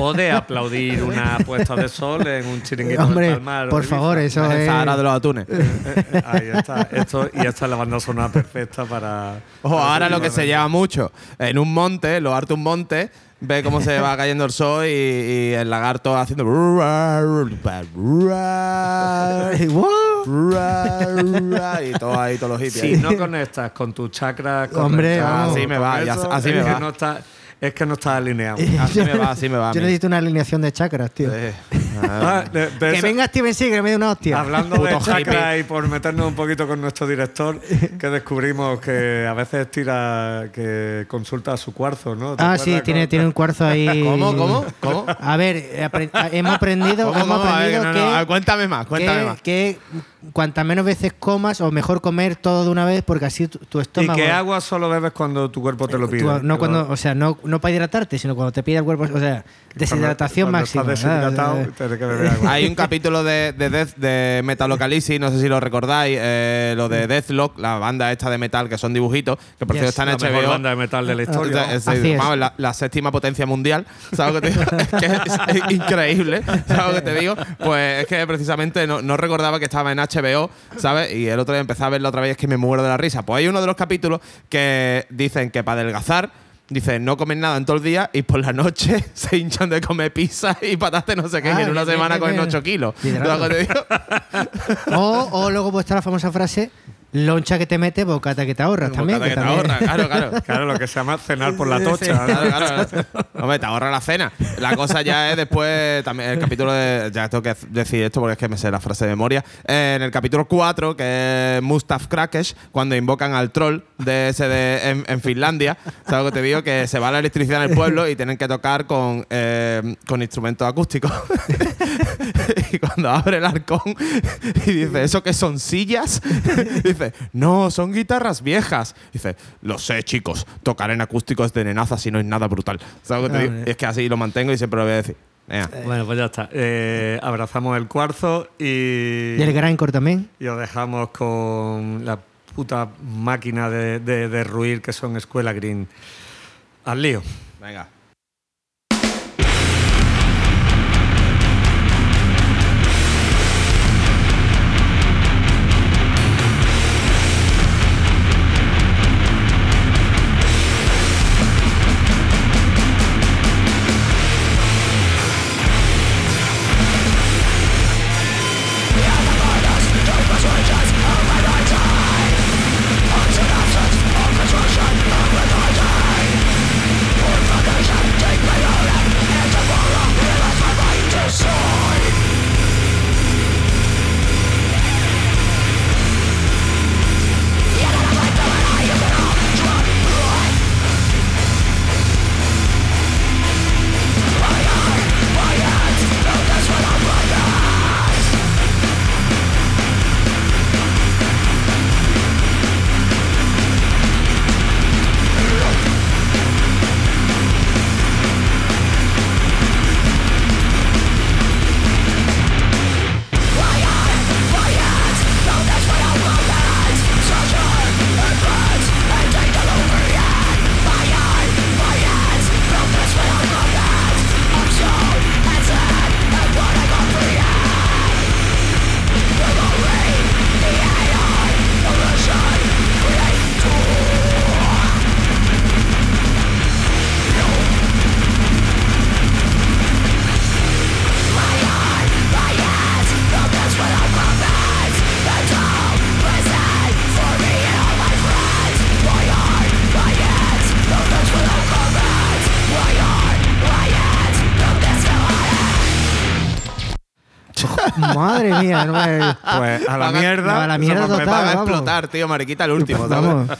O de aplaudir una puesta de sol en un chiringuito Hombre, del Palmar. por favor, eso es. Zahara de los atunes. Eh, eh, Ahí está. Esto, y esta es la banda sonora perfecta para. Ojo, para ahora lo que se lleva mucho, en un monte, lo harto un monte, ve cómo se va cayendo el sol y, y el lagarto haciendo. y todo ahí, todos los hippies. Si no conectas con tus chakras. Hombre. Así me va, así es me que va. No está, es que no está alineado. Así me va, así me va. Yo necesito una alineación de chakras, tío. Eh, Ah, de- de que esa- venga Steven Seagal me dé una hostia. Hablando de Puto chakras hippie. y por meternos un poquito con nuestro director, que descubrimos que a veces tira, que consulta su cuarzo, ¿no? ¿Te Ah, sí, tiene, con- tiene un cuarzo ahí. ¿Cómo, cómo, cómo? A ver, eh, apre- hemos aprendido, ¿Cómo, hemos? A ver, aprendido no, no, que, a ver, cuéntame más, cuéntame que, más. que cuantas menos veces comas o mejor comer todo de una vez porque así tu, tu Y estómago. que agua solo bebes cuando tu cuerpo te lo pide. tu- no cuando, o sea, no, no para hidratarte, sino cuando te pide el cuerpo, o sea, deshidratación cuando máxima. Estás deshidratado, Hay un capítulo de, de, Death, de Metalocalysis, no sé si lo recordáis, eh, lo de Deathlock, la banda esta de metal que son dibujitos, que por Yes. cierto está en la mejor banda de metal de la historia. es- Así es. vamos, la, la séptima potencia mundial, ¿sabes lo que te digo? Es que es, es increíble, ¿sabes lo que te digo? Pues es que precisamente no, no recordaba que estaba en HBO, ¿sabes? Y el otro día empecé a verlo otra vez y es que me muero de la risa. Pues hay uno de los capítulos que dicen que para adelgazar, dicen no comen nada en todo el día y por la noche se hinchan de comer pizza y patatas no sé qué, Ah, y en una bien, semana bien, comen bien. 8 kilos. O, o luego pues está la famosa frase, loncha que te mete, bocata que te ahorras también. Bocata que te también- ahorra, claro, claro. Claro, lo que se llama cenar por la tocha. claro, claro. Hombre, te ahorra la cena. La cosa ya es después, también el capítulo de. Ya tengo que decir esto porque es que me sé la frase de memoria. Eh, en el capítulo 4, que es Mustaf Krakesh, cuando invocan al troll de ese de, en, en Finlandia, ¿sabes lo que te digo? Que se va la electricidad en el pueblo y tienen que tocar con, eh, con instrumentos acústicos. y cuando abre el arcón y dice, ¿eso qué son sillas? dice, no, son guitarras viejas. Dice, lo sé, chicos, tocar en acústico es de nenaza si no es nada brutal. ¿Sabes lo que te digo? Hombre. Y es que así lo mantengo y siempre lo voy a decir. Venga. Bueno, pues ya está. Eh, abrazamos el cuarzo y, Y el grindcore también. y os dejamos con la puta máquina de, de, de ruir que son Escuela Green. Al lío. Venga. Madre mía, no me- Pues a la mierda. a la mierda total, a vamos. explotar, tío, mariquita, el último. ¿sabes? Vamos.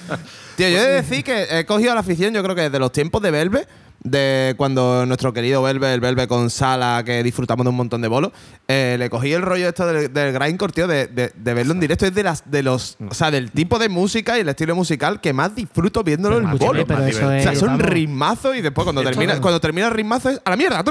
Tío, yo he de decir que he cogido la afición, yo creo que desde los tiempos de Belve, de cuando nuestro querido Belve, el Belve con Sala, que disfrutamos de un montón de bolos, eh, le cogí el rollo esto del, del grindcore, tío, de, de- de verlo en directo. Es de las de los, o sea, del tipo de música y el estilo musical que más disfruto viéndolo en Escúchame, bolo. pero eso o sea, es, son vamos. ritmazos y después cuando termina, cuando termina el ritmazo es a la mierda.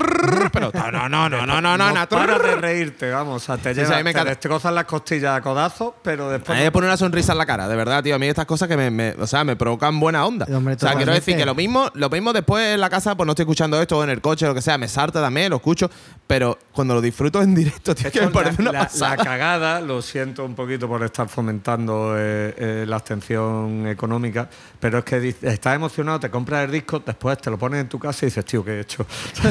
Pero no, no, no, no, no, no, no. para de reírte, vamos. O sea, te, Sí, lleva, sí, a mí me te destrozan las costillas a codazos, pero A después. mí me pone una sonrisa en la cara, de verdad, tío. A mí estas cosas que me, me- o sea, me, me provocan buena onda. Hombre, o sea, quiero decir que lo mismo, lo mismo después en la casa, pues no estoy escuchando esto o en el coche, lo que sea, me salta también, lo escucho, pero cuando lo disfruto en directo, tío, que me parece la, una la- pasada. la cagada, lo siento un poquito por estar fomentando eh, eh, la abstención económica, pero es que estás emocionado, te compras el disco, después te lo pones en tu casa y dices, tío, ¿qué he hecho?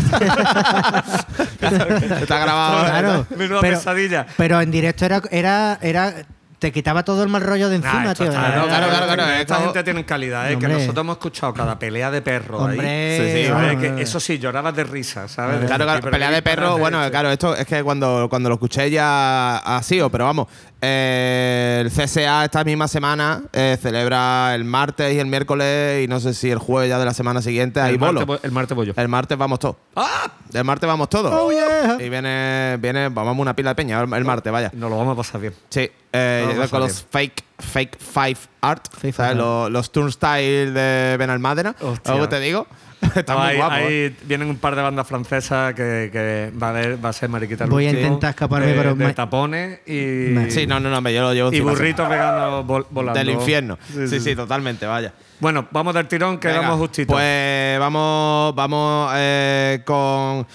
Está grabado. Claro. Menuda pero, pesadilla. pero en directo era, era, era. Te quitaba todo el mal rollo de encima, Ah, esto tío. está- no, claro, claro, claro, Esta gente tiene calidad, ¿eh? que nosotros hemos escuchado cada pelea de perro Hombre, ahí. Sí, sí, ¿sabes? hombre. Que eso sí, llorabas de risa, ¿sabes? Claro, claro, pelea de perro, bueno, claro, esto es que cuando, cuando lo escuché ya ha sido, pero vamos, eh, el CSA esta misma semana eh, celebra el martes y el miércoles y no sé si el jueves ya de la semana siguiente hay el, bolo. martes, el martes voy yo. El martes vamos todos. ¡Ah! El martes vamos todos. Oh, yeah. Y viene, viene, vamos una pila de peña el, el martes, vaya. Nos lo vamos a pasar bien. Sí, eh, a con los fake, fake five art, Los, los turnstile de Benalmádena. ¿Algo te digo? Está No, muy ahí, guapo. ahí ¿eh? vienen un par de bandas francesas que, que va, a haber- va a ser Mariquita Voy a intentar escaparme, de, pero de me- tapones y, Me- Sí, no, no, no, yo lo llevo y burritos veganos vol- volando. del infierno. Sí, Sí, sí, sí. totalmente, vaya. Bueno, vamos del tirón, que vamos justito. Pues vamos, vamos eh, con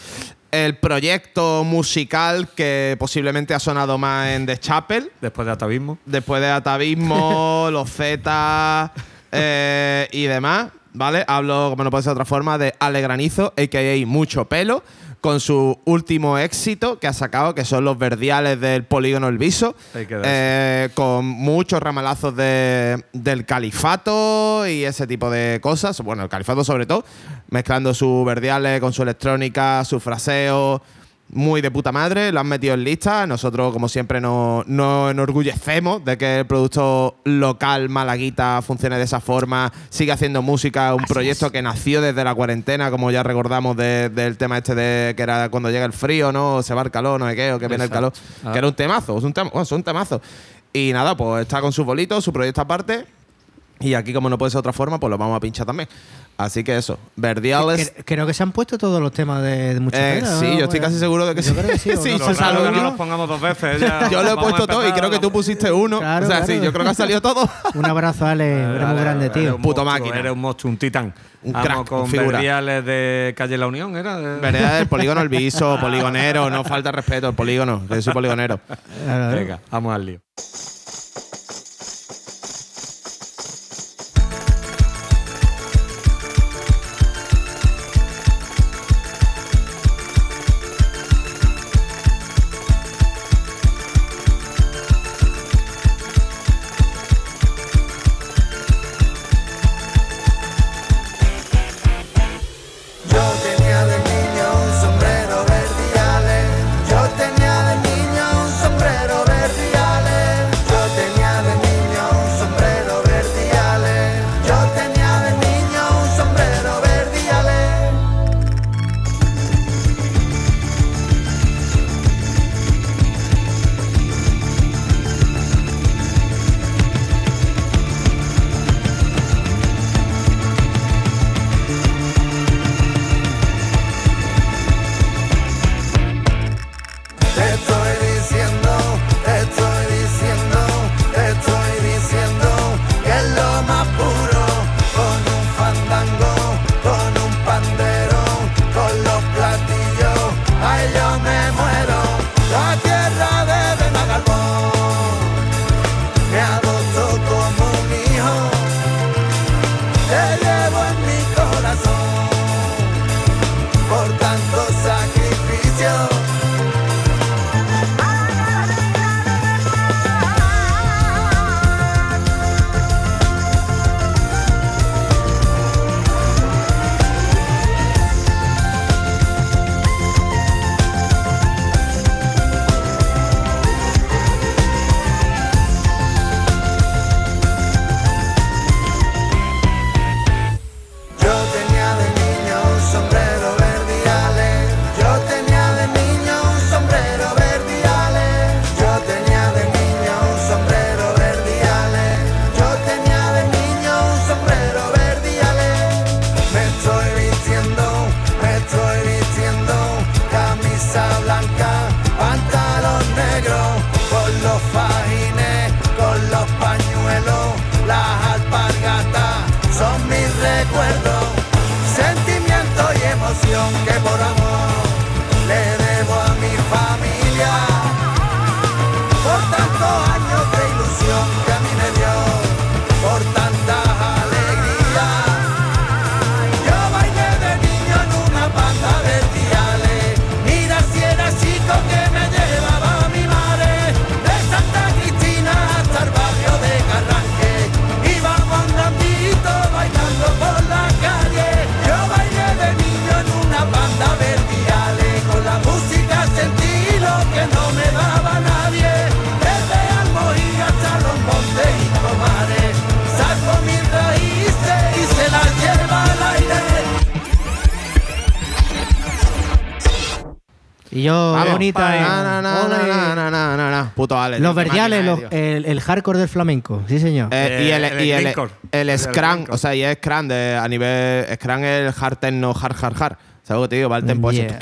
el proyecto musical que posiblemente ha sonado más en The Chapel. Después de atavismo. Después de Atavismo, Los Z eh, y demás, ¿vale? Hablo, como no puede ser de otra forma, de Ale Granizo, a.k.a. Mucho Pelo, con su último éxito que ha sacado, que son los verdiales del polígono El Viso, eh, con muchos ramalazos de- del califato y ese tipo de cosas. Bueno, el califato sobre todo, mezclando sus verdiales con su electrónica, su fraseo. Muy de puta madre, lo han metido en lista. Nosotros, como siempre, nos, nos enorgullecemos de que el producto local malaguita funcione de esa forma, sigue haciendo música, un proyecto que nació desde la cuarentena, como ya recordamos de- del tema este de que era cuando llega el frío, ¿no? O se va el calor, no sé qué, o que viene el calor. Ah. Que era un temazo, es un, tema, bueno, es un temazo. Y nada, pues está con sus bolitos, su proyecto aparte. Y aquí, como no puede ser de otra forma, pues lo vamos a pinchar también. Así que eso, Verdiales. Cre- Creo que se han puesto todos los temas de, de mucha Eh, sí, ¿no? yo estoy casi seguro de que yo sí. creo que sí, ¿o Sí, no? es que pongamos dos veces. ya Yo lo he puesto todo y creo que tú pusiste uno. Claro, o sea, sí, yo creo que ha salido todo. Un abrazo, Ale. Eres muy Eres- grande, eres tío. un Puto monstruo, máquina. Eres un monstruo, un titán. Un Vamos crack, con un verdiales de Calle La Unión, ¿era? Vereda del polígono el viso, poligonero, no falta respeto, el polígono, que yo soy poligonero. Venga, vamos al lío. Bonita. eh. Na, na, na, Ole. na, na, na, na, na. Puto Ale. Los verdiales, los- el, el hardcore del flamenco, sí señor. Eh, y el, Eh, el y el, el El Scrum, o sea, y es Scrum de, a nivel. Scrum es el hard techno, hard, hard, hard. ¿Sabes lo que te digo? Va el tempo ese. Yeah.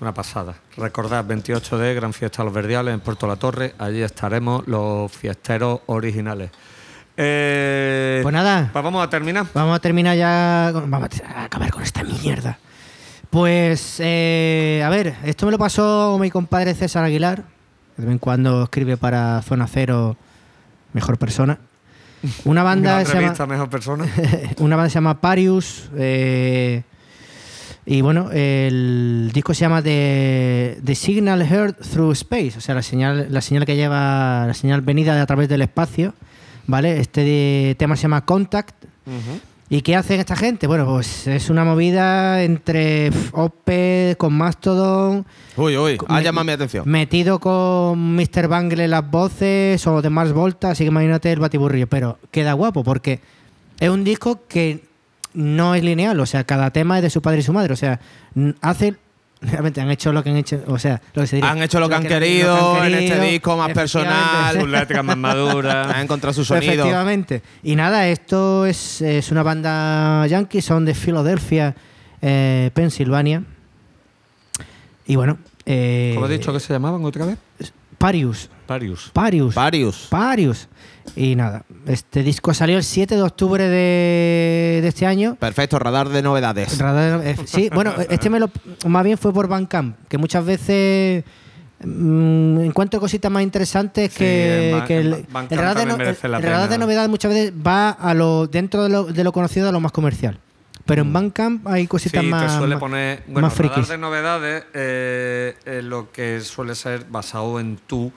Una pasada. Recordad, 28 de Gran Fiesta de los Verdiales en Puerto La Torre. Allí estaremos los fiesteros originales. Eh, Pues nada. Pues vamos a terminar. Vamos a terminar ya. con- vamos a acabar con esta mierda. Pues, eh, a ver, esto me lo pasó mi compadre César Aguilar. De vez en cuando escribe para Zona Cero, mejor persona. Una banda, Una se llama, mejor persona. una banda se llama Parius. eh, y bueno, el disco se llama The, The Signal Heard Through Space, o sea, la señal, la señal que lleva, la señal venida de a través del espacio. ¿Vale? Este tema se llama Contact. ¿Y qué hacen esta gente? Bueno, pues es una movida entre Opeth con Mastodon, Uy, uy, ha llamado mi atención. metido con Mr. Bangle en las voces o de Mars Volta, así que imagínate el batiburrillo. Pero queda guapo porque es un disco que no es lineal, o sea, cada tema es de su padre y su madre, o sea, hace realmente han hecho lo que han hecho, o sea, lo que se diría, Han hecho lo que han lo querido han en este disco más personal. Sus letras más maduras. Han encontrado su sonido. Efectivamente. Y nada, esto es, es una banda yankee, son de Filadelfia, eh, Pensilvania. Y bueno, eh, ¿Cómo he dicho que se llamaban otra vez? Parius. Parius. Parius. Varios. Parius. Y nada, este disco salió el 7 de octubre de, de este año. Perfecto, radar de novedades. Radar- eh, sí, bueno, este me lo, más bien fue por Bandcamp, que muchas veces mm, encuentro cositas más interesantes Sí, que, el, radar, de, no- radar novedades muchas veces va a lo dentro de lo, de lo conocido a lo más comercial. Pero en Bandcamp hay Sí, cositas más, te suele más-. Bueno, más radar de novedades eh, es lo que suele ser basado en tu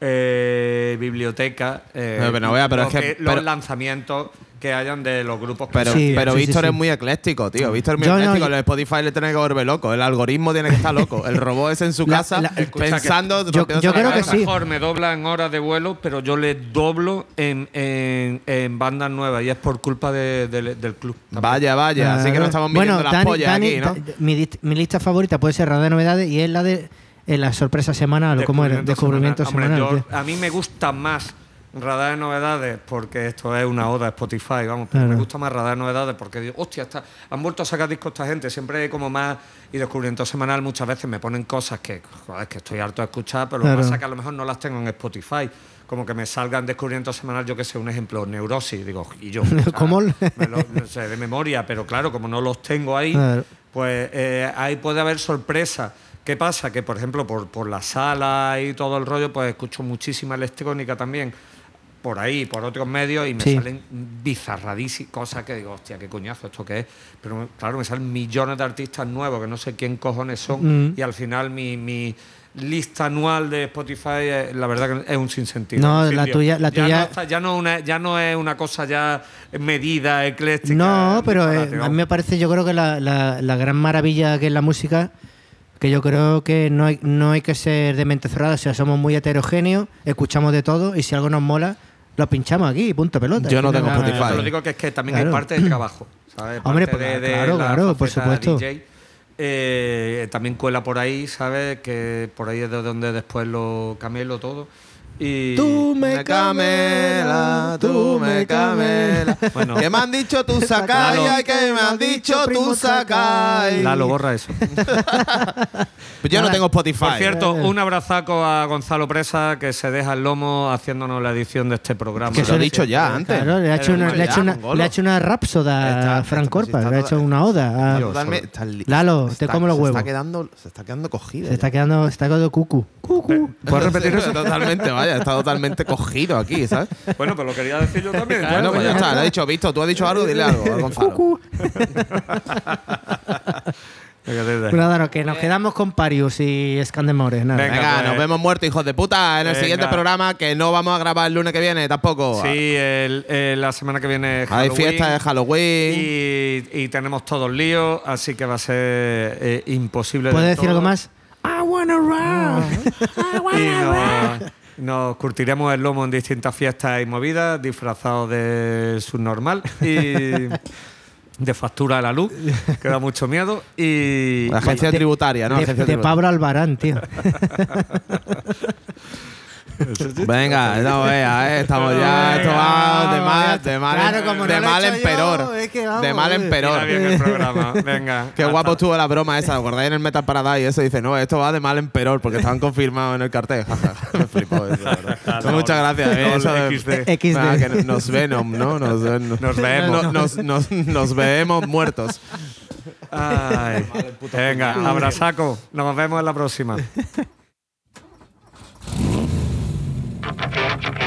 eh, biblioteca. eh, Pero, pero, vea, pero lo es que- los pero- lanzamientos que hayan de los grupos que Pero, Sí, pero sí, Víctor sí. es muy ecléctico, tío. Víctor es muy Yo no, ecléctico. yo- el Spotify le tiene que volver loco. El algoritmo tiene que estar loco. El robot es en su La- casa la- pensando. yo- rompiéndose yo la creo a que sí. mejor me dobla en horas de vuelo, pero yo le doblo en, en- en bandas nuevas y es por culpa de- de- del club. también. Vaya, vaya. Así que Claro. no estamos Bueno, midiendo las Dani- pollas Dani- aquí, ¿no? Mi, mi lista favorita puede ser Radar de Novedades y es la de eh, la sorpresa semanal o cómo era, descubrimiento semanal. semanal. Hombre, yo- tío. a mí me gusta más Radar de Novedades porque esto es una oda a Spotify, vamos, pero Claro. me gusta más Radar de Novedades porque digo, hostia, está, han vuelto a sacar discos esta gente, siempre hay como más y descubrimiento semanal muchas veces me ponen cosas que, joder, que estoy harto de escuchar, pero lo que pasa es que a lo mejor no las tengo en Spotify. Como que me salgan descubrimiento semanal, yo que sé, un ejemplo, neurosis, digo, y yo. ¿Cómo? me lo- no sé, de memoria, pero claro, como no los tengo ahí, Claro. pues eh, ahí puede haber sorpresa. ¿Qué pasa? Que, por ejemplo, por, por la sala y todo el rollo, pues escucho muchísima electrónica también por ahí, por otros medios, y me Sí. salen bizarradísimas cosas que digo, hostia, qué coñazo, ¿esto qué es? Pero claro, me salen millones de artistas nuevos que no sé quién cojones son, Mm. y al final mi, mi lista anual de Spotify, la verdad que es un sinsentido. No, la tuya- la Ya tuya- no está- ya, no una- ya no es una cosa ya medida, ecléctica. No, pero eh, a mí me parece, yo creo que la, la- la gran maravilla que es la música, que yo creo que no hay, no hay que ser de mente cerrada, o sea, somos muy heterogéneos, escuchamos de todo y si algo nos mola, lo pinchamos aquí, punto pelota. Yo no tengo nada- Spotify. Te lo digo que es que también Claro. hay parte de trabajo. ¿sabes? Hombre, Parte pues, de, de claro, la claro, por supuesto. DJ. Eh, también cuela por ahí, ¿sabes? Que por ahí es de donde después lo camelo todo. Y Tú me Me camela, tú me camela. Bueno. ¿Qué me han dicho tú sacai? Lalo. Ay, ¿Qué me han dicho tú sacai? Lalo, borra eso. Pues yo no tengo Spotify. Por cierto, un abrazaco a Gonzalo Presa que se deja el lomo haciéndonos la edición de este programa. Que lo he dicho ya antes. Claro, le ha hecho una, le ha ya, hecho una, mongolo. le ha hecho una rápsoda Está- a Frank está- Corpa, está le ha hecho una oda. a- Lalo, está- te como los se huevos. Está quedando, se está quedando cogido. Se está quedando, está quedando cucu. Cucu. ¿Puedes repetir eso? Totalmente, vaya, está totalmente cogido aquí, ¿sabes? Bueno, pues lo quería decir yo también. ya, bueno, pues ya está, le he dicho, visto, tú has dicho algo, dile algo Gonzalo. Nada, no, que nos quedamos con Parius y Scandemores. Nada. Venga, Venga, pues. nos vemos muertos, hijos de puta, en el Venga. siguiente programa que no vamos a grabar el lunes que viene tampoco. Sí, el- el- la semana que viene es Hay Halloween. fiesta de Halloween. Y, y tenemos todos líos, así que va a ser eh, imposible. ¿Puedes del decir algo todo. más? I wanna run. Y nos, nos curtiremos el lomo en distintas fiestas y movidas, disfrazados de subnormal y de factura de la luz, que da mucho miedo. Y La agencia De- tributaria, ¿no? De, Agencia de tributaria. Pablo Albarán, tío. Venga, no veas, eh, estamos ya, esto va de mal, de mal, Claro, en- como de no mal en yo, peor. es que vamos, de mal en eh. peor. Mira bien el programa. Venga. Qué guapo estuvo la broma esa, ¿os acordáis en el Metal Paradise? Eso dice, no, esto va de mal en peor porque estaban confirmados en el cartel. Me flipó eso, la verdad. No, Muchas gracias. eh, no, eso de- XD. XD. Nada, que nos Venom, ¿no? Nos, ven- Nos vemos. no- nos, nos, nos vemos muertos. Ay. Venga, abrazaco. Nos vemos en la próxima. Thank you.